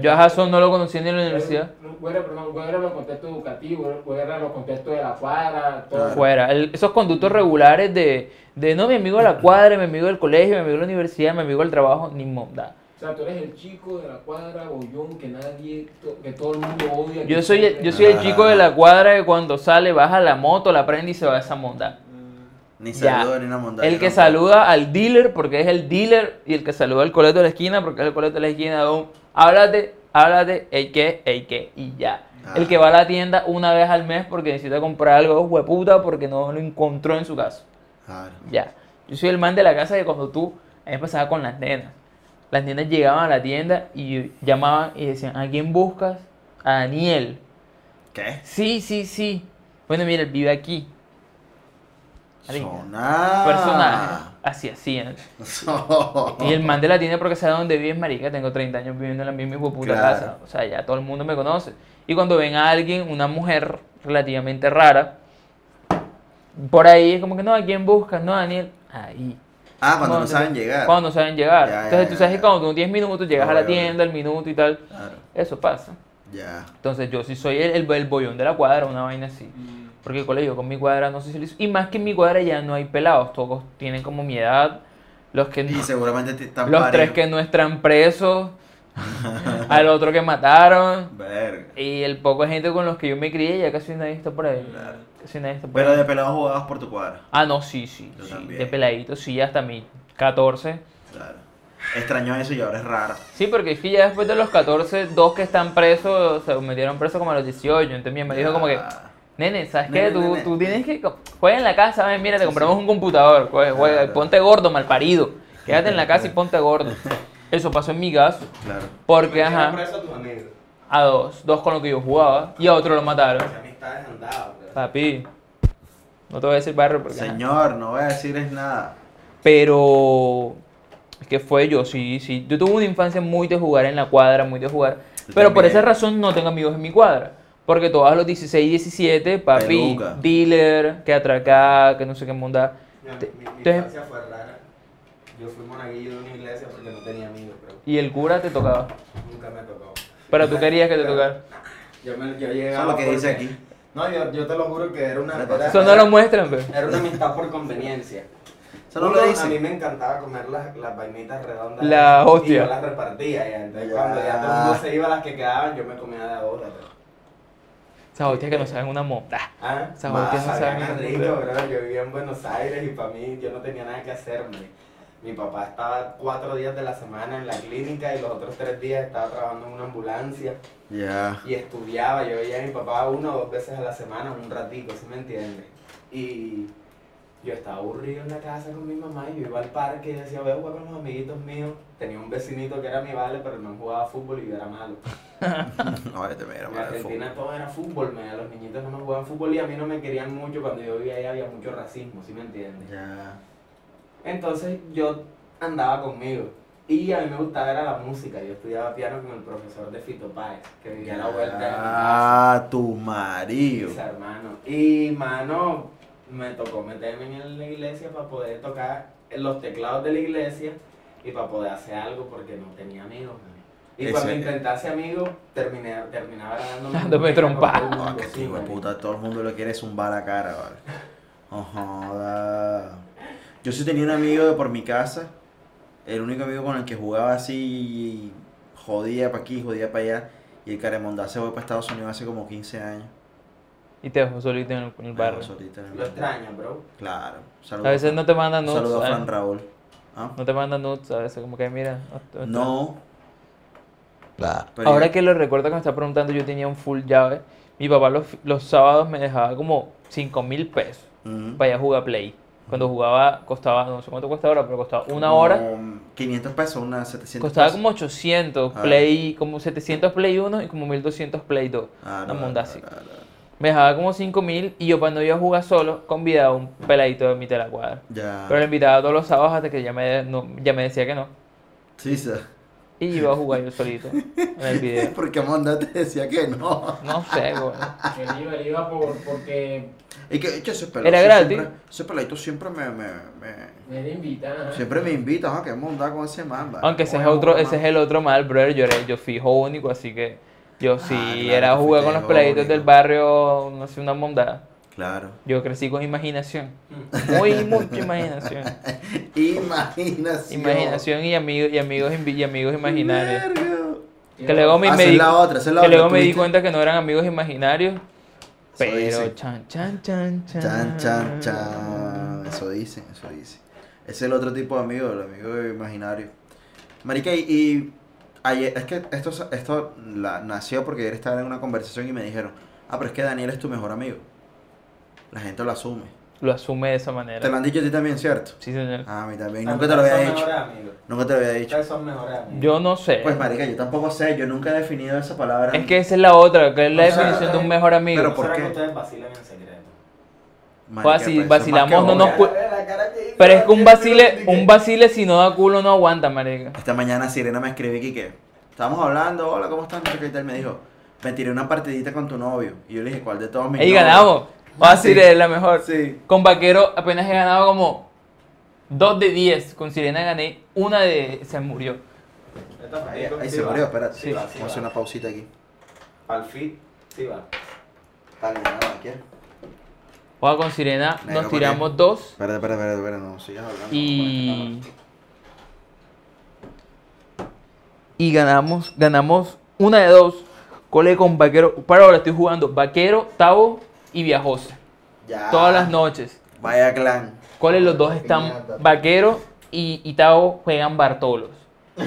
Yo a Jason no lo conocí ni en la universidad. Fuera, perdón, fuera los contextos educativos, fuera los contextos de la cuadra, todo. Fuera. El- esos conductos regulares de, de, no, mi amigo de la cuadra, mi amigo del colegio, mi amigo de la universidad, mi amigo del trabajo, ni monda. O sea, tú eres el chico de la cuadra, bollón, que nadie, to- que todo el mundo odia. Yo soy, el, yo soy el chico de la cuadra que cuando sale, baja la moto, la prende y se va a esa monda. Mm, Ni Ya. saludo ni una montaña. El que no. saluda al dealer porque es el dealer y el que saluda al coleto de la esquina porque es el coleto de la esquina. un, háblate, háblate, el que, el que y ya. Ah. El que va a la tienda una vez al mes porque necesita comprar algo hueputa porque no lo encontró en su casa. Claro. Ya. Yo soy el man de la casa que cuando tú, a mí me pasaba con las nenas. Las nenas llegaban a la tienda y llamaban y decían, ¿a quién buscas? A Daniel. ¿Qué? Sí, sí, sí. Bueno, mira, él vive aquí. Sonar. Personaje. Así hacían. Y el man de la tienda porque sabe dónde vives, marica, tengo 30 años viviendo en la misma puta Claro. casa. O sea, ya todo el mundo me conoce. Y cuando ven a alguien, una mujer relativamente rara, por ahí es como que no, ¿a quién buscas? No, Daniel. Ahí. Ah, cuando no Cuando- saben llegar. Cuando no saben llegar. Ya, Entonces ya, tú sabes ya, que cuando tú tienes 10 minutos llegas a la tienda, el minuto y tal. Claro. Eso pasa. Ya. Entonces yo sí soy el, el, el bollón de la cuadra, una vaina así. mm, Porque colegio con mi cuadra no sé si lo hizo. Y más que en mi cuadra ya no hay pelados, todos tienen como mi edad. Los que Y seguramente te están los paridos. tres que no están presos. al otro que mataron. Verga. Y el poco de gente con los que yo me crié, ya casi nadie está por ahí. Claro. Casi nadie está por Pero ahí. de pelado jugabas por tu cuadra. Ah, no, sí, sí. Yo sí, también. De peladito, sí, hasta mi 14. Claro. Extraño eso y ahora es raro. Sí, porque es que ya después de los 14, dos que están presos, se metieron presos como a los 18. Entonces mi mamá dijo como que, nene, ¿sabes Nene, qué? Tú, nene. tú tienes que... Juega en la casa, ven, mira, te compramos un computador. Juega, ponte gordo, malparido. Quédate en la casa y ponte gordo. Eso pasó en mi caso. Claro. Porque, ajá, a tus amigos. a dos. Dos con los que yo jugaba y a otro lo mataron. Amistades bro. Papi, no te voy a decir barrio porque... ajá. Señor, no voy a decirles nada. Pero es que fue yo, sí, sí. Yo tuve una infancia muy de jugar en la cuadra, muy de jugar. Yo Pero por también. esa razón no tengo amigos en mi cuadra. Porque todos los 16, 17, papi, Peluca. dealer, que atracar, que no sé qué monda. Mi, infancia fue rara. Yo fui monaguillo de una iglesia porque no tenía amigos, pero Y el cura te tocaba. nunca me tocó. Pero tú querías que te tocara. Yo, me, yo Eso llegaba es lo que porque- dice aquí. No, yo, yo te lo juro que era una... Era, Eso no lo muestran, pues. pero. era una amistad por conveniencia. Eso no lo A mí me encantaba comer las, las vainitas redondas. La Y hostia. yo las repartía ya. Entonces Ya. cuando ya todo el mundo se iba, las que quedaban, yo me comía de a otra. pero- Esas hostias que no saben una monda. Ah, Esas más, hostias no saben a ni rico, puta. bro. Yo vivía en Buenos Aires y para mí yo no tenía nada que hacerme. Mi papá estaba cuatro días de la semana en la clínica y los otros tres días estaba trabajando en una ambulancia Ya. y estudiaba. Yo veía a mi papá una o dos veces a la semana, un ratico, ¿sí me entiendes? Y yo estaba aburrido en la casa con mi mamá y yo iba al parque y decía, voy a jugar con los amiguitos míos. Tenía un vecinito que era mi vale, pero no jugaba fútbol y yo era malo. No, vete, mira, En madre, Argentina todo era fútbol, me, los niñitos no me jugaban fútbol y a mí no me querían mucho. Cuando yo vivía allá había mucho racismo, ¿sí me entiendes? Entonces yo andaba conmigo y a mí me gustaba era la música. Yo estudiaba piano con el profesor de Fito Páez, que vivía a la vuelta de mi casa. Ah, tu marido. Mis hermanos. Y mano, me tocó meterme en la iglesia para poder tocar los teclados de la iglesia y para poder hacer algo porque no tenía amigos. man. Y Ese- cuando intenté hacer amigos, terminé, terminaba dándome Dándome trompa. con todo el Ah, mundo, que sí, hijo de marico. puta, todo el mundo le quiere zumbar la cara, vale. No joda. Yo sí tenía un amigo de por mi casa, el único amigo con el que jugaba así, jodía para aquí, jodía para allá, y el Caremondá se fue para Estados Unidos hace como 15 años. Y te dejó solito en el, en el barrio. dejó solito en el Lo barrio. extraña, bro. Claro. A veces no te mandan nudes. Saludos a. Fran Raúl. ¿Ah? No te mandan nudes, a veces como que mira. No. Pero Ahora yo- que lo recuerdo que me está preguntando, yo tenía un full llave. Mi papá los, los sábados me dejaba como 5 mil pesos para ir a jugar Play. Cuando jugaba, costaba, no sé cuánto cuesta ahora, pero costaba una Como hora. 500 pesos, unas 700 Costaba pesos. como 800 Ah. Play, como 700 Play 1 y como 1200 Play 2. Ah, una no, no, así. no, no. Me dejaba como 5000 y yo cuando iba a jugar solo, convidaba a un peladito de mi de la cuadra. Ya. Pero le invitaba todos los sábados hasta que ya me, no- ya me decía que no. Sí, sí. Y iba a jugar yo solito en el video. Porque Monda te decía que no. No sé, güey. Él iba, él iba por, porque Y que, que ese peladito Era gratis. Siempre, ese peladito siempre me, me, me- me le invitan. ajá. siempre me invita, ah, que monda con ese man. vale. Aunque ese es otro, ese es el otro mal, brother. Yo, era, yo fijo único, así que yo sí Ah, claro, era fuiste con los peladitos del barrio, no sé, una mondada. Claro. Yo crecí con imaginación. Muy, mucha imaginación. Imaginación. Imaginación y amigos, y amigos, y amigos imaginarios. Que luego me, Ah, me esa di, es la otra, esa es la que otra. luego me di cuenta que no eran amigos imaginarios. Pero dice. chan, chan, chan, chan. Chan, chan, chan. Eso dicen, eso dicen. Ese es el otro tipo de amigo, el amigo imaginario. Marica, y, y ayer, es que esto, esto la, nació porque ayer estaba en una conversación y me dijeron, ah, pero es que Daniel es tu mejor amigo. La gente lo asume. Lo asume de esa manera. Te lo han dicho a ti también, ¿cierto? Sí, señor. Ah, a mí también. Nunca te lo había son dicho. mejores amigos. Nunca te lo había dicho. Son mejores amigos. Yo no sé. Pues, marica, yo tampoco sé. Yo nunca he definido esa palabra. Es que esa es la otra, que es la O sea, definición de un mejor amigo. pero ¿por ¿Será qué? que ustedes vacilan en secreto? Marica, Pues, si pues, eso es más vacilamos, que no nos obvio. cu- Pero es que un vacile, un vacile si no da culo no aguanta, marica. Esta mañana Sirena me escribió y que estábamos hablando, hola, ¿cómo estás? No sé qué y tal. Me dijo, me tiré una partidita con tu novio. Y yo le dije, ¿cuál de todos mis Ahí novios?" ganamos. Fácil Sí. es la mejor. Sí. Con Vaquero apenas he ganado como 2 de 10. Con Sirena gané una de... se murió. Ahí, ahí se murió, espérate. Sí, va, sí Vamos a hacer una pausita aquí. Al fit, sí va. Dale, nada. Oja, con Sirena Negro, nos tiramos dos Espérate, espérate, espérate, espérate, no sigas hablando. y... y ganamos, ganamos una de dos. Cole con Vaquero. Para ahora estoy jugando Vaquero, Tavo y Viajosa. Ya. Todas las noches. Vaya clan. Cole, los dos están Piñata. Vaquero y, y Tavo juegan Bartolos.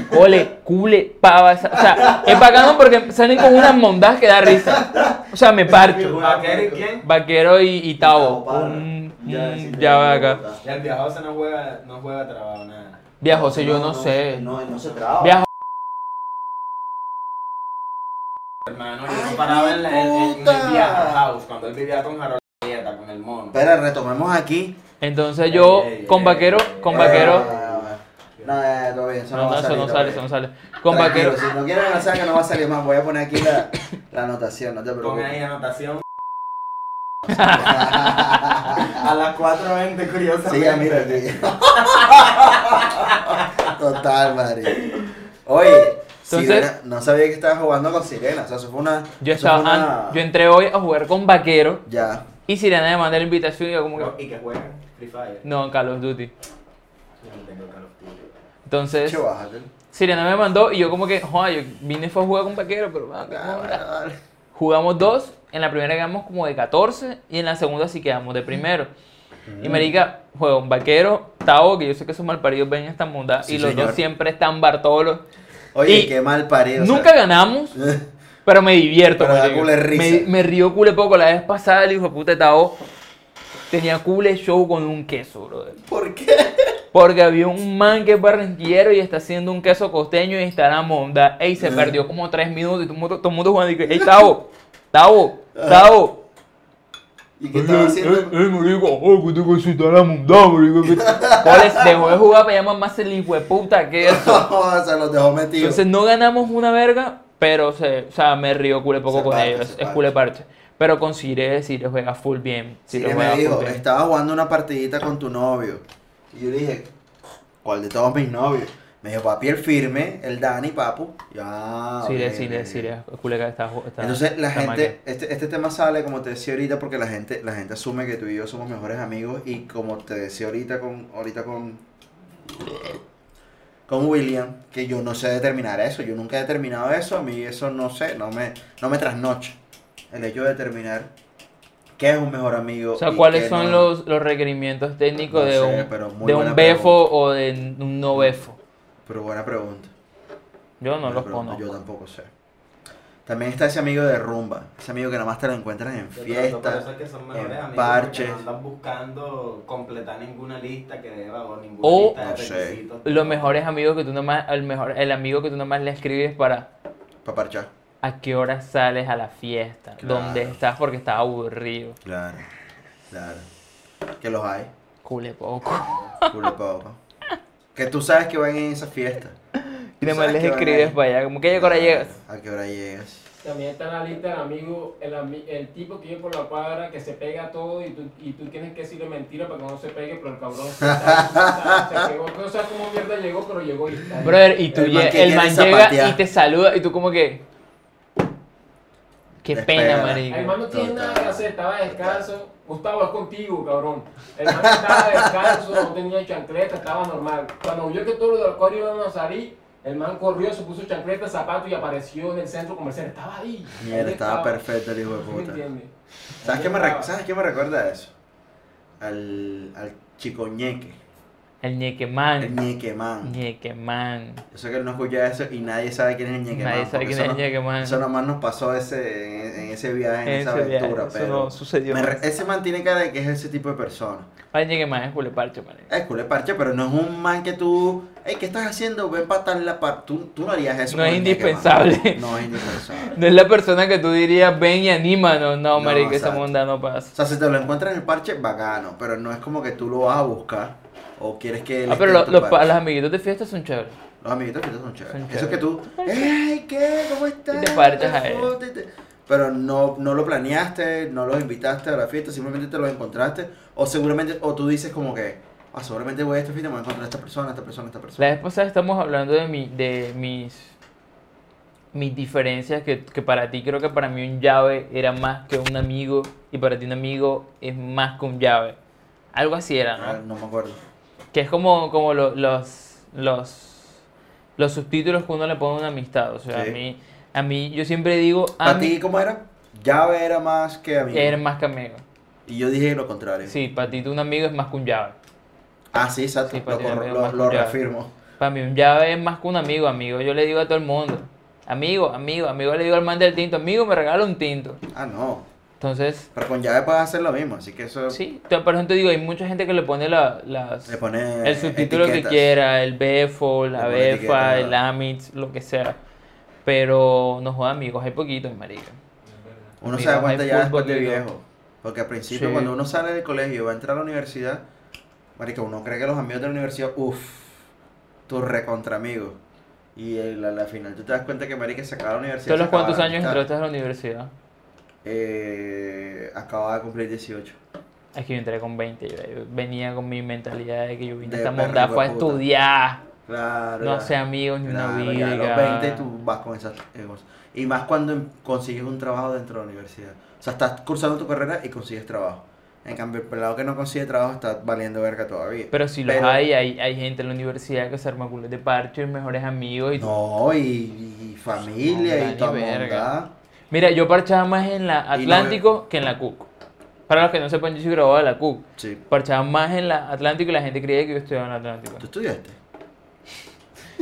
Cole, cule, pava. O sea, es bacano porque salen con unas mondas que da risa. O sea, me parcho. ¿Vaquero y quién? Vaquero y, y Tavo. Parra. Un- Ya, un- sí, ya va acá. Ya el viajoso no juega, no juega trabajo, nada. Viajosa, yo no, sé. No, no se traba. Hermano, yo Ay, no paraba en, la, en, en puta. el viaje house cuando él vivía con Harold Dieta, con el mono. Espera, retomemos aquí. Entonces yo Ey, ey, con ey, Vaquero, ey, con ey, Vaquero. ey, No, eh, todo bien, eso no, No, va no, a eso salir. no sale, eso no sale. Con Tranquilo, Vaquero. Si no quieren lanzar que no va a salir más, voy a poner aquí la, la anotación, no te Pon ahí preocupes. anotación. A las 4.20, curiosamente. Siga, mira aquí. Total, Mari. Oye, Entonces- Sirena, no sabía que estabas jugando con Sirena. O sea, eso fue una. Yo estaba, fue una- an- yo entré hoy a jugar con Vaquero Ya. y Sirena me mandó la invitación y yo como que Y que juegan Free Fire. no, Call of Duty. Yo no tengo Call of Duty. Entonces. Sirena me mandó y yo como que, joder, yo vine fue a jugar con Vaquero, pero qué Ah, onda". dale, dale. Jugamos dos, en la primera quedamos como de 14 y en la segunda sí quedamos de primero. Y Mm. marica, juega un vaquero, Tavo, que yo sé que esos malparidos ven esta monda, Sí, y los señor. dos siempre están Bartolos. Oye, Y qué mal parido. o sea. Nunca ganamos, pero me divierto. Pero da marica. cule risa. Me, me río cule poco. La vez pasada el hijo de puta de Tavo tenía cule show con un queso, brother. ¿Por qué? Porque había un man que es barranquillero y está haciendo un queso costeño y está en la monda. Ey, se Eh. perdió como tres minutos y todo el mundo, todo el mundo jugando y ey, Tavo, Tavo, Tavo. ¿Y qué estaba haciendo? Eh, eh, marico, oh, que tengo que citar marico. que- Coles, dejó de jugar para llamar más el hijo de puta que eso. se los dejó metidos. Entonces no ganamos una verga, pero se, o sea, me río cule poco Se con parte, ellos. Es cule parche. Pero con Cire, Cire juega full bien. Sí, Cire me dijo, estaba jugando una partidita con tu novio. Y yo le dije, ¿cuál de todos mis novios? Me dijo, papi, el firme, el Dani, papu. Ya. Cire, ok, Cire, ok. Cire. Cule que está, está Entonces la está gente, este, este tema sale como te decía ahorita porque la gente, la gente asume que tú y yo somos mejores amigos y como te decía ahorita con, ahorita con, con William, que yo no sé determinar eso, yo nunca he determinado eso, a mí eso no sé, no me, no me trasnocha. El hecho de determinar qué es un mejor amigo. O sea, ¿cuáles son no. los, los requerimientos técnicos No de sé, un, de un befo o de un no befo? Pero buena pregunta. Yo no buena los pregunta, conozco. Yo tampoco sé. También está ese amigo de rumba, ese amigo que nada más te lo encuentras en fiestas. es que son mejores en amigos, parches. porque no andan buscando completar ninguna lista que deba o ninguna O- lista de No sé. requisitos. Los mejores amigos que tú nomás, el mejor, el amigo que tú nomás le escribes para Para parchar. a qué hora sales a la fiesta, Claro. dónde estás porque estás aburrido. Claro, claro. Que los hay, Cule poco. culo poco. Que tú sabes que van en esa fiesta. Y nomás les escribes para allá, como que a qué hora llegas. ¿A qué hora llegas? También está en la lista del amigo, el, el tipo que vive por la cuadra, que se pega todo y tú, y tú tienes que decirle mentira para que no se pegue, pero el cabrón se, está- se quedó. No sabes cómo mierda llegó, pero llegó y está. Brother, y tú El man el man llega y te saluda y tú como que... Qué Despega. pena, El marico. man no tiene nada que hacer, estaba descalzo. Gustavo, es contigo, cabrón. El man estaba descalzo, no tenía chancleta, estaba normal. Cuando vio que todos los del cuadro iban a salir, el man corrió, se puso chancleta, zapato y apareció en el centro comercial. Estaba ahí. Mierda, Ahí estaba perfecto el hijo de ¿Sí me puta. ¿Sabes qué me, estaba. ¿sabes qué me recuerda eso? Al, al chico ñeque. El ñequemán. El ñequemán. Ñequemán. Yo sé que él no escucha eso y nadie sabe quién es el ñequemán. Nadie sabe quién es el ñequemán. Eso nomás nos pasó ese, en, ese viaje, en, En esa viaje, aventura. eso pero no sucedió me ese man tiene cara de que es ese tipo de persona. Ay, ñequemán es cule parche, marico. Es cool, es parche, pero no es un man que tú. Hey, ¿qué estás haciendo? Ven para tal la par. Tú, tú no harías eso. No es el indispensable. No es indispensable. No es la persona que tú dirías, ven y anímanos. No, No, marico, esa monda no O pasa. sea, si te lo encuentras en el parche, bacano. Pero no es como que tú lo vas a buscar. O quieres que. Ah, pero lo- los, los amiguitos de fiesta son chéveres. Los amiguitos que son chéveres. Son Eso es que tú. ¡Ey, qué! ¿Cómo estás? Y te parchas a te- Pero no, no lo planeaste, no los invitaste a la fiesta, simplemente te los encontraste. O seguramente, o tú dices como que, ah, seguramente voy a esta fiesta y me voy a encontrar a esta persona, a esta persona, a esta persona. La vez pasada estamos hablando de, mi, de mis, mis diferencias, que, que para ti creo que para mí un llave era más que un amigo y para ti un amigo es más que un llave. Algo así era, Ah, ¿no? no me acuerdo. Que es como, como lo- los, los, los subtítulos que uno le pone a una amistad. O sea, Sí. a mí, a mí, yo siempre digo, ¿Para a ti cómo era? Llave era más que amigo. eres más que amigo. Y yo dije lo contrario. Sí, para ti un amigo es más que un llave. Ah, sí, exacto. Sí, lo reafirmo. Para mí un llave es más que un amigo, amigo. Yo le digo a todo el mundo, amigo, amigo, amigo le digo al man del tinto, amigo, me regala un tinto. Ah, no. Entonces, Pero con llave puedes hacer lo mismo, así que eso sí, por ejemplo, digo, hay mucha gente que le pone la- las, le pone el subtítulo que quiera, el BEFO, la BEFA, el AMITS, lo que sea. Pero no joda amigos, hay poquitos, marica. Uno se da cuenta ya después de viejo. Porque al principio, Sí. cuando uno sale del colegio y va a entrar a la universidad, marica, uno cree que los amigos de la universidad, uff, tu recontra amigo. Y a la final tú te das cuenta que marica se acaba la universidad. ¿Tú los cuántos años entraste a la universidad? Eh, acababa de cumplir 18. Es que yo entré con 20, yo, yo venía con mi mentalidad de que yo vine a De esta mondada fue a estudiar, Claro. no ya. hacer amigos ni una Claro, ya a vida. los 20 tú vas con esas eh, cosas. Y más cuando em- consigues un trabajo dentro de la universidad. O sea, estás cursando tu carrera y consigues trabajo. En cambio, el pelado que no consigue trabajo está valiendo verga todavía. Pero si los Pero- hay, hay, hay gente en la universidad que se arma culos de parche, mejores amigos y No, y, y familia No, y mondad. Mira, yo parchaba más en la Atlántico que en la CUC. Para los que no sepan, yo soy graduado de la CUC. Sí. Parchaba más en la Atlántico y la gente creía que yo estudiaba en la Atlántico. ¿Tú estudiaste?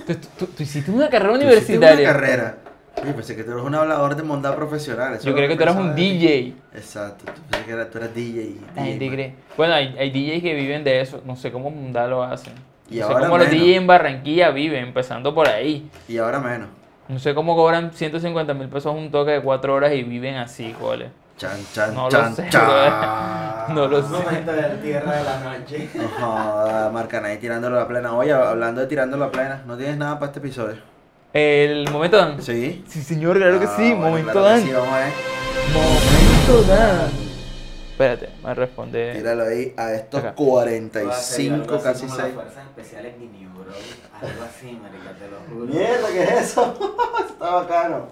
¿Tú, tú- tú hiciste una carrera ¿Tú hiciste universitaria? una carrera. Yo pensé que tú eres un hablador de mondad profesional. eso Yo creo que tú eras un. DJ. Exacto, tú pensé que era- tú eras DJ. La gente cree. Bueno, hay, hay DJs que viven de eso. No sé cómo Mundá lo hacen. Y no sé ahora cómo los menos. DJs en Barranquilla viven, empezando por ahí. Y ahora menos. No sé cómo cobran 150 mil pesos un toque de 4 horas y viven así, cole. Chan, chan, No lo chan, sé, chan. No lo Un sé. momento de tierra de la noche. No Marcanay tirándolo a la plena. Oye, hablando de tirándolo a la plena, ¿no tienes nada para este episodio? El momento Dan. ¿Sí? Sí, señor, claro que Ah, sí. bueno, momento claro que Dan. Sí, vamos a ver. Momento Dan. Espérate, me responde. Tíralo ahí a estos Acá. 45, casi 6. Las fuerzas especiales mini, bro. Algo así, marica, te lo juro. Mierda, ¿qué es eso? Está bacano.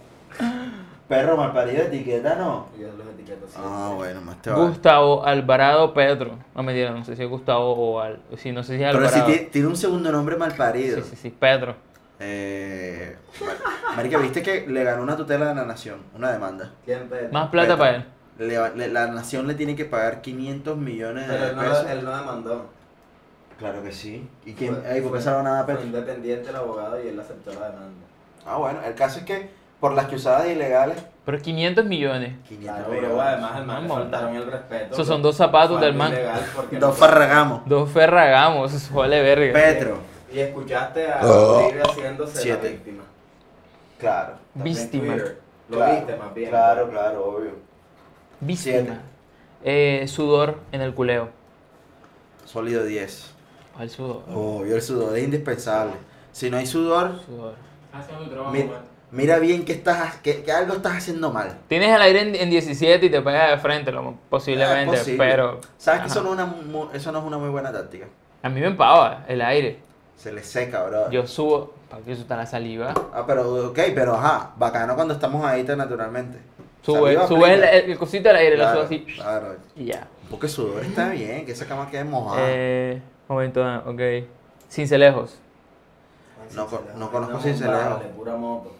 Perro malparido, etiqueta, ¿no? Yo los etiqueto siempre. Ah, bueno, más te. Gustavo Alvarado Pedro. No me no sé si es Gustavo o Al. Sí, no sé si es Pero si Alvarado. ti- tiene un segundo nombre malparido. Sí, sí, sí, Pedro. Eh, Marica, ¿viste que le ganó una tutela de la nación? Una demanda. ¿Quién Pedro? Más plata para él. Le- le- la nación le tiene que pagar 500 millones Pero de él no, pesos. él no demandó. Claro que sí. ¿Y quién? Fue- Ay, ¿por qué fue- se lo van a dar a fue Petro? independiente el abogado y él aceptó la demanda. Ah, bueno, el caso es que por las que usadas ilegales, Pero 500 millones. 500 Claro, millones. pero además el man le faltaron el respeto. Esos son dos zapatos del man. Dos no- farragamos. Dos ferragamos, eso vale verga. Petro. Y escuchaste a Oh. Haciéndose Siete. la víctima. Claro. Víctima. Lo Claro, viste más bien. Claro, claro, obvio. Víctima. Eh, sudor en el culeo. Sólido 10. ¿Cuál sudor? Obvio, el sudor es indispensable. Si no hay sudor, Sudor. Mi- man. mira bien que, estás, que, que algo estás haciendo mal. Tienes el aire en, en 17 y te pega de frente, lo, posiblemente, posible. pero ¿Sabes que eso no, es una, eso no es una muy buena táctica? a mí me empava el aire. Se le seca, bro. Yo subo, para que eso está la saliva. Ah, pero, ok, pero ajá, bacano cuando estamos ahí tan naturalmente. Sube, sube el, el, el cosito del aire, Claro, lo subo así Claro. y ya. Un poco de sudor está bien, que esa cama quede mojada. Eh, momento, ah, ok. Cincelejos. No con- no conozco Una Cincelejo. bomba, de pura moto.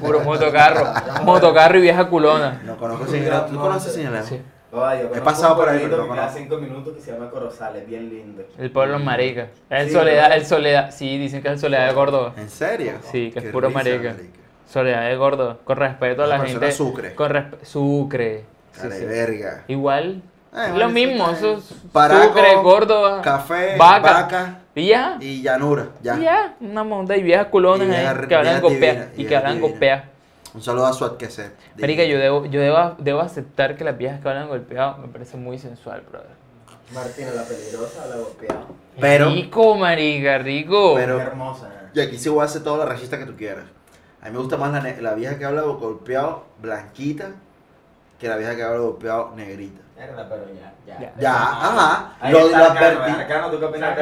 Puro motocarro. motocarro y vieja culona. No conozco Cincelejo. ¿Tú conoces Cincelejo? Sí. Conozco pasado por ahí, pero no conozco. cinco minutos que se llama Corozales, bien lindo. El pueblo es marica. El Sí, Soledad, el Soledad. Sí, dicen que es el Soledad de Córdoba. ¿En serio? Sí, que es puro marica. Soledad de Córdoba. Con respeto a la gente. sucre. Con respeto. Sucre. Sí, sí. verga. Igual. Igual lo mismo. Eso es Paraco, Sucre, Córdoba. Café, vaca. vaca, Y ya. y llanura. Ya. Y ya. Una monda y viejas culonas Y ahí que hablan copea. divinas, Y que hablan copea. Un saludo a Suat que se. Marica, yo debo, yo debo, debo aceptar que las viejas que hablan golpeado me parece muy sensual, brother. Martina, la peligrosa, la golpeada. Pero- Rico, marica, rico. Pero- Qué hermosa. Y aquí sí voy a hacer toda la racista que tú quieras. A mí me gusta más la, la vieja que habla golpeado blanquita que la vieja que habla golpeado negrita. Pero ya, ya. Ya. Ya, ajá. Ahí Lo, está lo advertí. Arcano, ¿tú qué opinas.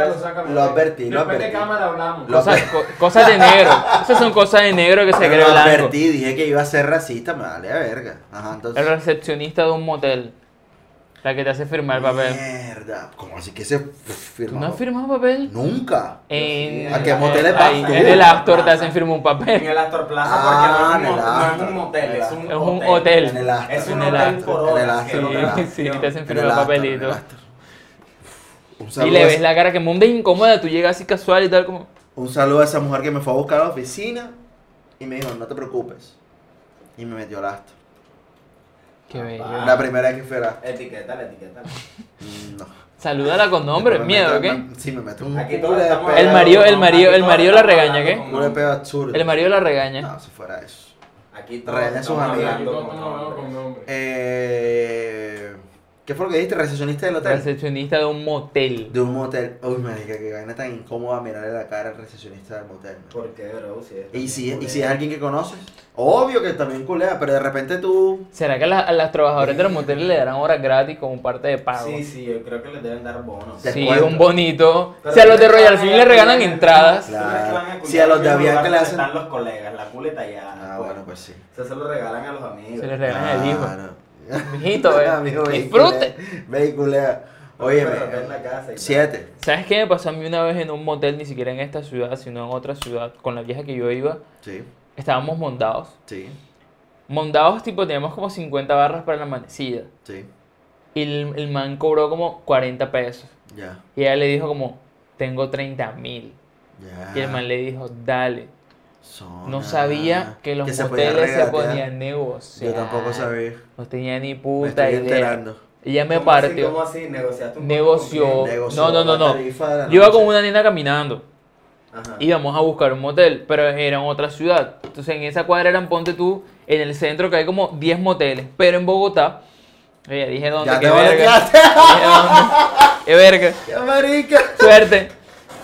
Lo advertí, lo Después de advertí. cámara hablamos. Cosas, co- cosas de negro. Esas son cosas de negro que se Pero cree lo advertí, dije que iba a ser racista, me vale a verga. Ajá, entonces. El recepcionista de un motel. La que te hace firmar el papel. Mierda. ¿Cómo así que se ¿Tú firma? no has firmado papel? Nunca. En, ¿A qué vas tú? En el Astor te hacen firmar un En papel. el Astor Plaza, Ah, porque no es, un, en el mo- no es Astor. un motel, es un Es un hotel. En el Astor. Es un En el hotel Astor. por En el. Astor, en el Astor. Sí, te hacen En el firmar Astor, en papelito. el Astor. Un Y le ves la cara que mundo incómoda, tú llegas así casual y tal como... un saludo a esa mujer que me fue a buscar a la oficina y me dijo, no te preocupes. Y me metió al Astor. Qué bello. La primera vez que fui a Etiqueta, la etiqueta. Mm, No. Salúdala con nombre, Me miedo, meto- ¿qué? me- Sí, me meto un Aquí de estamos peo. El marido- el no, marido- el marido la regaña, ¿qué? con Un culo de nombre. peo absurdo. El marido la regaña. No, si fuera eso. Aquí todos Regaña a sus nombre. Eh, ¿Qué fue lo que dijiste? ¿Recepcionista del hotel? Recepcionista de un motel. De un motel. Uy, marica, que vaina tan incómoda mirarle la cara al recepcionista del motel. man. ¿Por qué, bro? Si es Y si, y si es alguien que conoces. Obvio que también culea, pero de repente tú. ¿Será que a, las- a las trabajadoras de los moteles le darán horas gratis como parte de pago? Sí, sí, yo creo que les deben dar bonos. Sí, cuento. un bonito. Pero si a los de Royal Film le regalan entradas. a Si a los de Avianca le hacen- Están los colegas, la culeta ya. Ah, bueno, pues sí. Eso se lo regalan a los amigos. Se les regalan el hijo. Mijito. Amigo, y Disfrute. culea, Ve y culea. Oye, ven la casa y tal. siete. ¿Sabes qué me pasó a mí una vez en un motel, ni siquiera en esta ciudad, sino en otra ciudad, con la vieja que yo iba? Sí, Estábamos mondados. sí, Mondados, tipo, teníamos como 50 barras para la amanecida. sí. Y el, el man cobró como 40 pesos. Ya, Y ella le dijo como, tengo 30 mil. ya. Y el man le dijo, dale. Zona. No sabía que los se podía moteles se regatear. podían negociar. Yo tampoco sabía. No tenía ni Me puta estoy idea. enterando. Ella me ¿Cómo así, partió. ¿Cómo así? ¿Negociaste un poco Negoció. Negoció no, no, no, no. Yo iba con una nena caminando. Ajá. Íbamos a buscar un motel, pero era en otra ciudad. Entonces en esa cuadra eran, ponte tú, en el centro que hay como 10 moteles. Pero en Bogotá, oye, dije dónde, Ya qué te verga. Qué verga. ¡Qué marica! Suerte.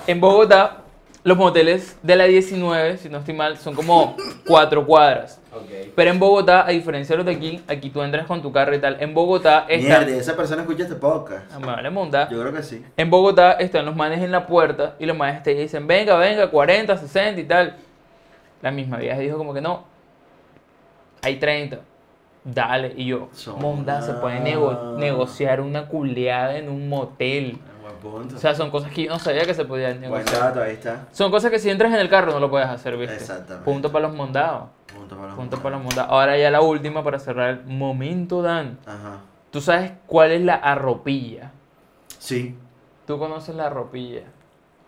En Bogotá, los moteles de la 19, si no estoy mal, son como cuatro cuadras. Ok. Pero en Bogotá, a diferencia de los de aquí, aquí tú entras con tu carro y tal. En Bogotá están. Mierda, esa persona escucha este podcast. Ah, me vale monda. Yo creo que sí. En Bogotá están los manes en la puerta y los manes te dicen, venga, venga, 40, 60 y tal. La misma vieja dijo como que no, hay 30. Dale. Y yo, Son monda, se puede nego- negociar una culeada en un motel. Buen punto. O sea, son cosas que yo no sabía que se podían Buen negociar. dato, ahí está. Son cosas que si entras en el carro no lo puedes hacer, ¿viste? Exactamente. Punto para los mondados. Punto para los Punto para los mondados. Ahora ya la última para cerrar el momento, Dan. Ajá. ¿Tú sabes cuál es la arropilla? Sí. ¿Tú conoces la arropilla?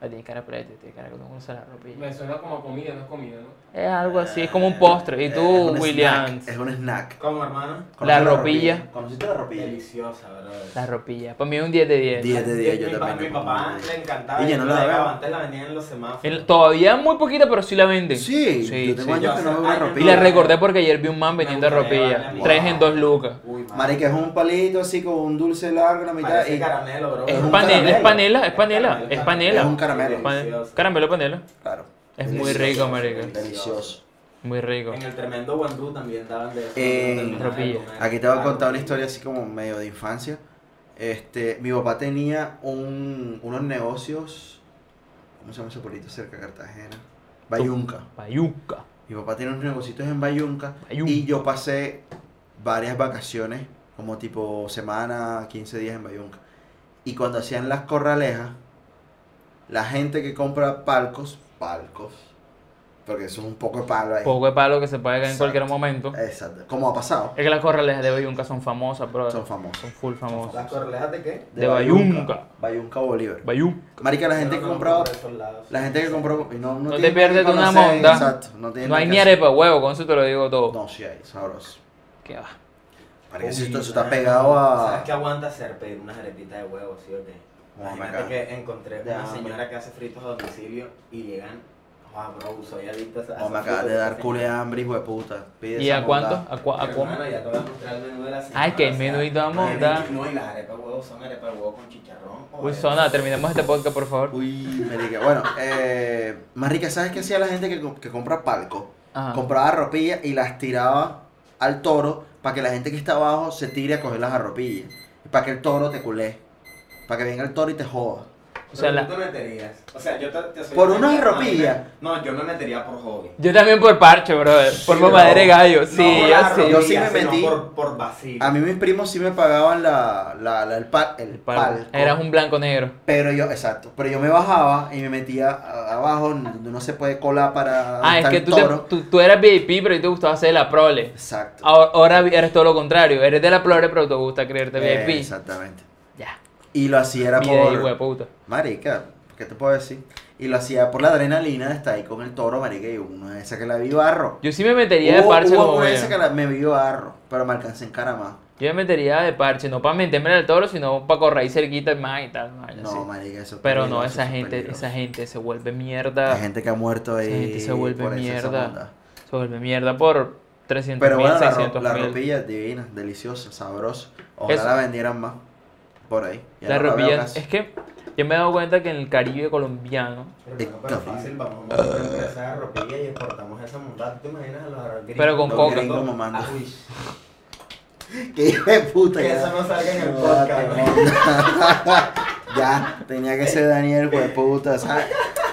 Ah, Tienes cara de prete, tienes cara que tú conoces la arropilla. Me suena como comida, no es comida, ¿no? Es algo así, es como un postre. ¿Y Eh, tú, es Williams? snack, Es un snack. ¿Cómo, hermano? ¿Conoces ropilla? ¿Conociste la ropilla? Deliciosa, bro. La arropilla. Para mí es un 10 de 10. 10 de 10, yo mi, también. pa- mi papá le 10. encantaba. Y ya no la la llegaba, Antes la vendían en los semáforos. El- todavía muy poquita, pero sí la venden. Sí, Sí, yo tengo sí. años que no veo una no, Y ropilla. la recordé porque ayer vi un man vendiendo Me gustaría arropilla. darle a mi Tres en dos lucas. Marica, es un palito así con un dulce largo en la mitad. Y... caramelo, bro. Es panela, es panela, es panela, es panela. Caramelo. Delicioso. Caramelo panela. Claro. Es muy rico, marica. Delicioso. Muy rico. En el tremendo guandú también daban de eso. Eh, comer. Aquí te voy a contar una historia así como medio de infancia. Este, mi papá tenía un, unos negocios, ¿cómo se llama ese pueblito cerca de Cartagena? Bayunca. Payuca. Mi papá tiene unos negocios en Bayunca, Bayunca. y yo pasé varias vacaciones, como tipo semana, 15 días en Bayunca. Y cuando hacían las corralejas, la gente que compra palcos, palcos, porque eso es un poco de palo ahí. Poco de palo que se puede caer en cualquier momento. Exacto. Como ha pasado, Es que las corralejas de Bayunca son famosas, bro. son famosos. Son full famosas. ¿Las correlejas de qué? De Bayunca. Bayunca Bolívar. Bayunca. Marica, la gente que compraba, la gente que compró, y no, no, No tiene te pierdes que de una monda. Exacto, no, hay que ni arepa de huevo, con eso te lo digo todo. No, sí hay, sabroso. ¿Qué va? Si esto, eso está pegado ¿Sabes a... qué aguanta hacer? Pedir unas arepitas de huevo, ¿sí o qué? Imagínate que encontré De una hambre. señora que hace fritos a domicilio y llegan. Ah, bro, soy adicto a Como me acabas de dar culo de hambre, hijo de puta. Pide ¿Y a cuánto? ¿A, cua- a hermano, ya te voy a mostrar el menú de la semana. Ay, que el menú y toda no, y las arepas de huevo son arepas huevo con chicharrón. Uy. Zona, terminemos este podcast, por favor. Uy, marica. Bueno, eh, marica, ¿sabes qué hacía la gente que, que compra palco? Ajá. Compraba arropillas y las tiraba al toro para que la gente que está abajo se tire a coger las arropillas. Y para que el toro te culé. Para que venga el toro y te joda. O sea, la- tú te meterías. O sea, yo te, te soy ¿Por unas ropillas? No, yo me metería por hobby. Yo también por parche, brother. Por Sí, mamadera de no. gallo. No Sí, por yo sí. Yo sí me metí. Por, por vacío. A mí mis primos sí me pagaban la, la, la- el, pa- el El pal- palco. Eras un blanco negro. Pero yo, exacto, pero yo me bajaba y me metía abajo donde uno se puede colar para Ah, es estar que el tú, te- tú, tú eras VIP, pero a ti te gustaba hacer la prole. Exacto. Ahora, ahora eres todo lo contrario. Eres de la prole, pero te gusta creerte Eh, VIP. exactamente. Y lo hacía era Mide, hijo de por... puta. Marica, ¿qué te puedo decir? Y lo hacía por la adrenalina de estar ahí con el toro, marica, y una de esas que la vi barro. Yo sí me metería de parche hubo como una de esas que la, me vi barro, pero me alcancé en cara más. Yo me metería de parche, no para meterme al toro, sino para correr ahí cerquita más y tal. No, así. marica, eso es Pero no, esa eso gente, peligroso. esa gente se vuelve mierda. Hay gente que ha muerto ahí. Esa gente se vuelve por mierda. Se vuelve mierda por 300 Pero bueno, la, ro- 600 la mil. ropilla es divina, deliciosa, sabrosa. Ojalá Eso. la vendieran más por ahí. Ya La no es que yo me he dado cuenta que en el Caribe colombiano, Pero, bueno, pero fácil, vamos a una empresa de ropilla y exportamos esa montada. ¿Tú te imaginas a los gringos? Pero con coca. Ah, Que hijo de puta. Que ya. eso no salga en el No, podcast, ¿no? ya, tenía que ser Daniel, hijo de puta. ¿sabes?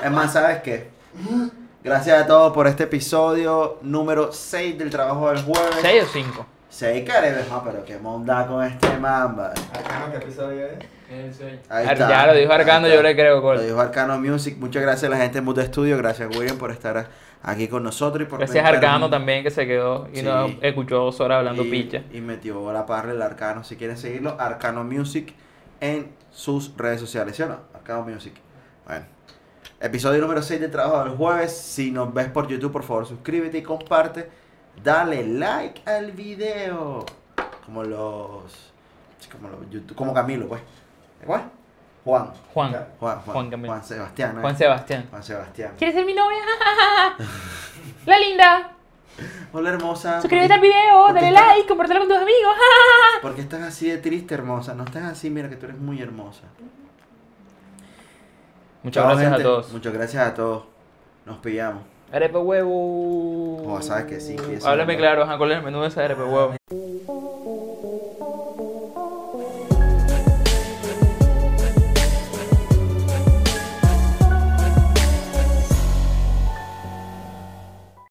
Es más, ¿sabes qué? Gracias a todos por este episodio número 6 del trabajo del jueves. 6 o 5. 6 careves, ah, pero qué monda con este mamba. Arcano, ¿qué episodio es? El seis. Ahí está. ya lo dijo Arcano, yo le creo, Lo Cole. dijo Arcano Music. Muchas gracias a la gente de Mood Studio. Gracias, William, por estar aquí con nosotros. Y por Gracias a Arcano también que se quedó y Sí. nos escuchó dos horas hablando y, picha. Y metió la parra el Arcano. Si quieren seguirlo, Arcano Music en sus redes sociales. ¿Sí o no? Arcano Music. Bueno. Episodio número 6 de Trabajo del Jueves. Si nos ves por YouTube, por favor, suscríbete y comparte. Dale like al video. Como los. Como los YouTube. Como Camilo, pues. ¿Cuál? Juan. Juan, Juan, Juan, Juan Camilo. Juan Sebastián. ¿no? Juan Sebastián. Juan Sebastián. ¿Quieres ser mi novia? La linda. Hola, hermosa. Suscríbete ¿Por al video, dale like, compártelo con tus amigos. ¿Por qué estás así de triste, hermosa? No estás así, mira que tú eres muy hermosa. Muchas gracias gente. a todos. Muchas gracias a todos. Nos pillamos. Arepa huevo. Oh, sabes que sí, que Háblame no- claro, ¿cuál es el menú de esa arepa huevo?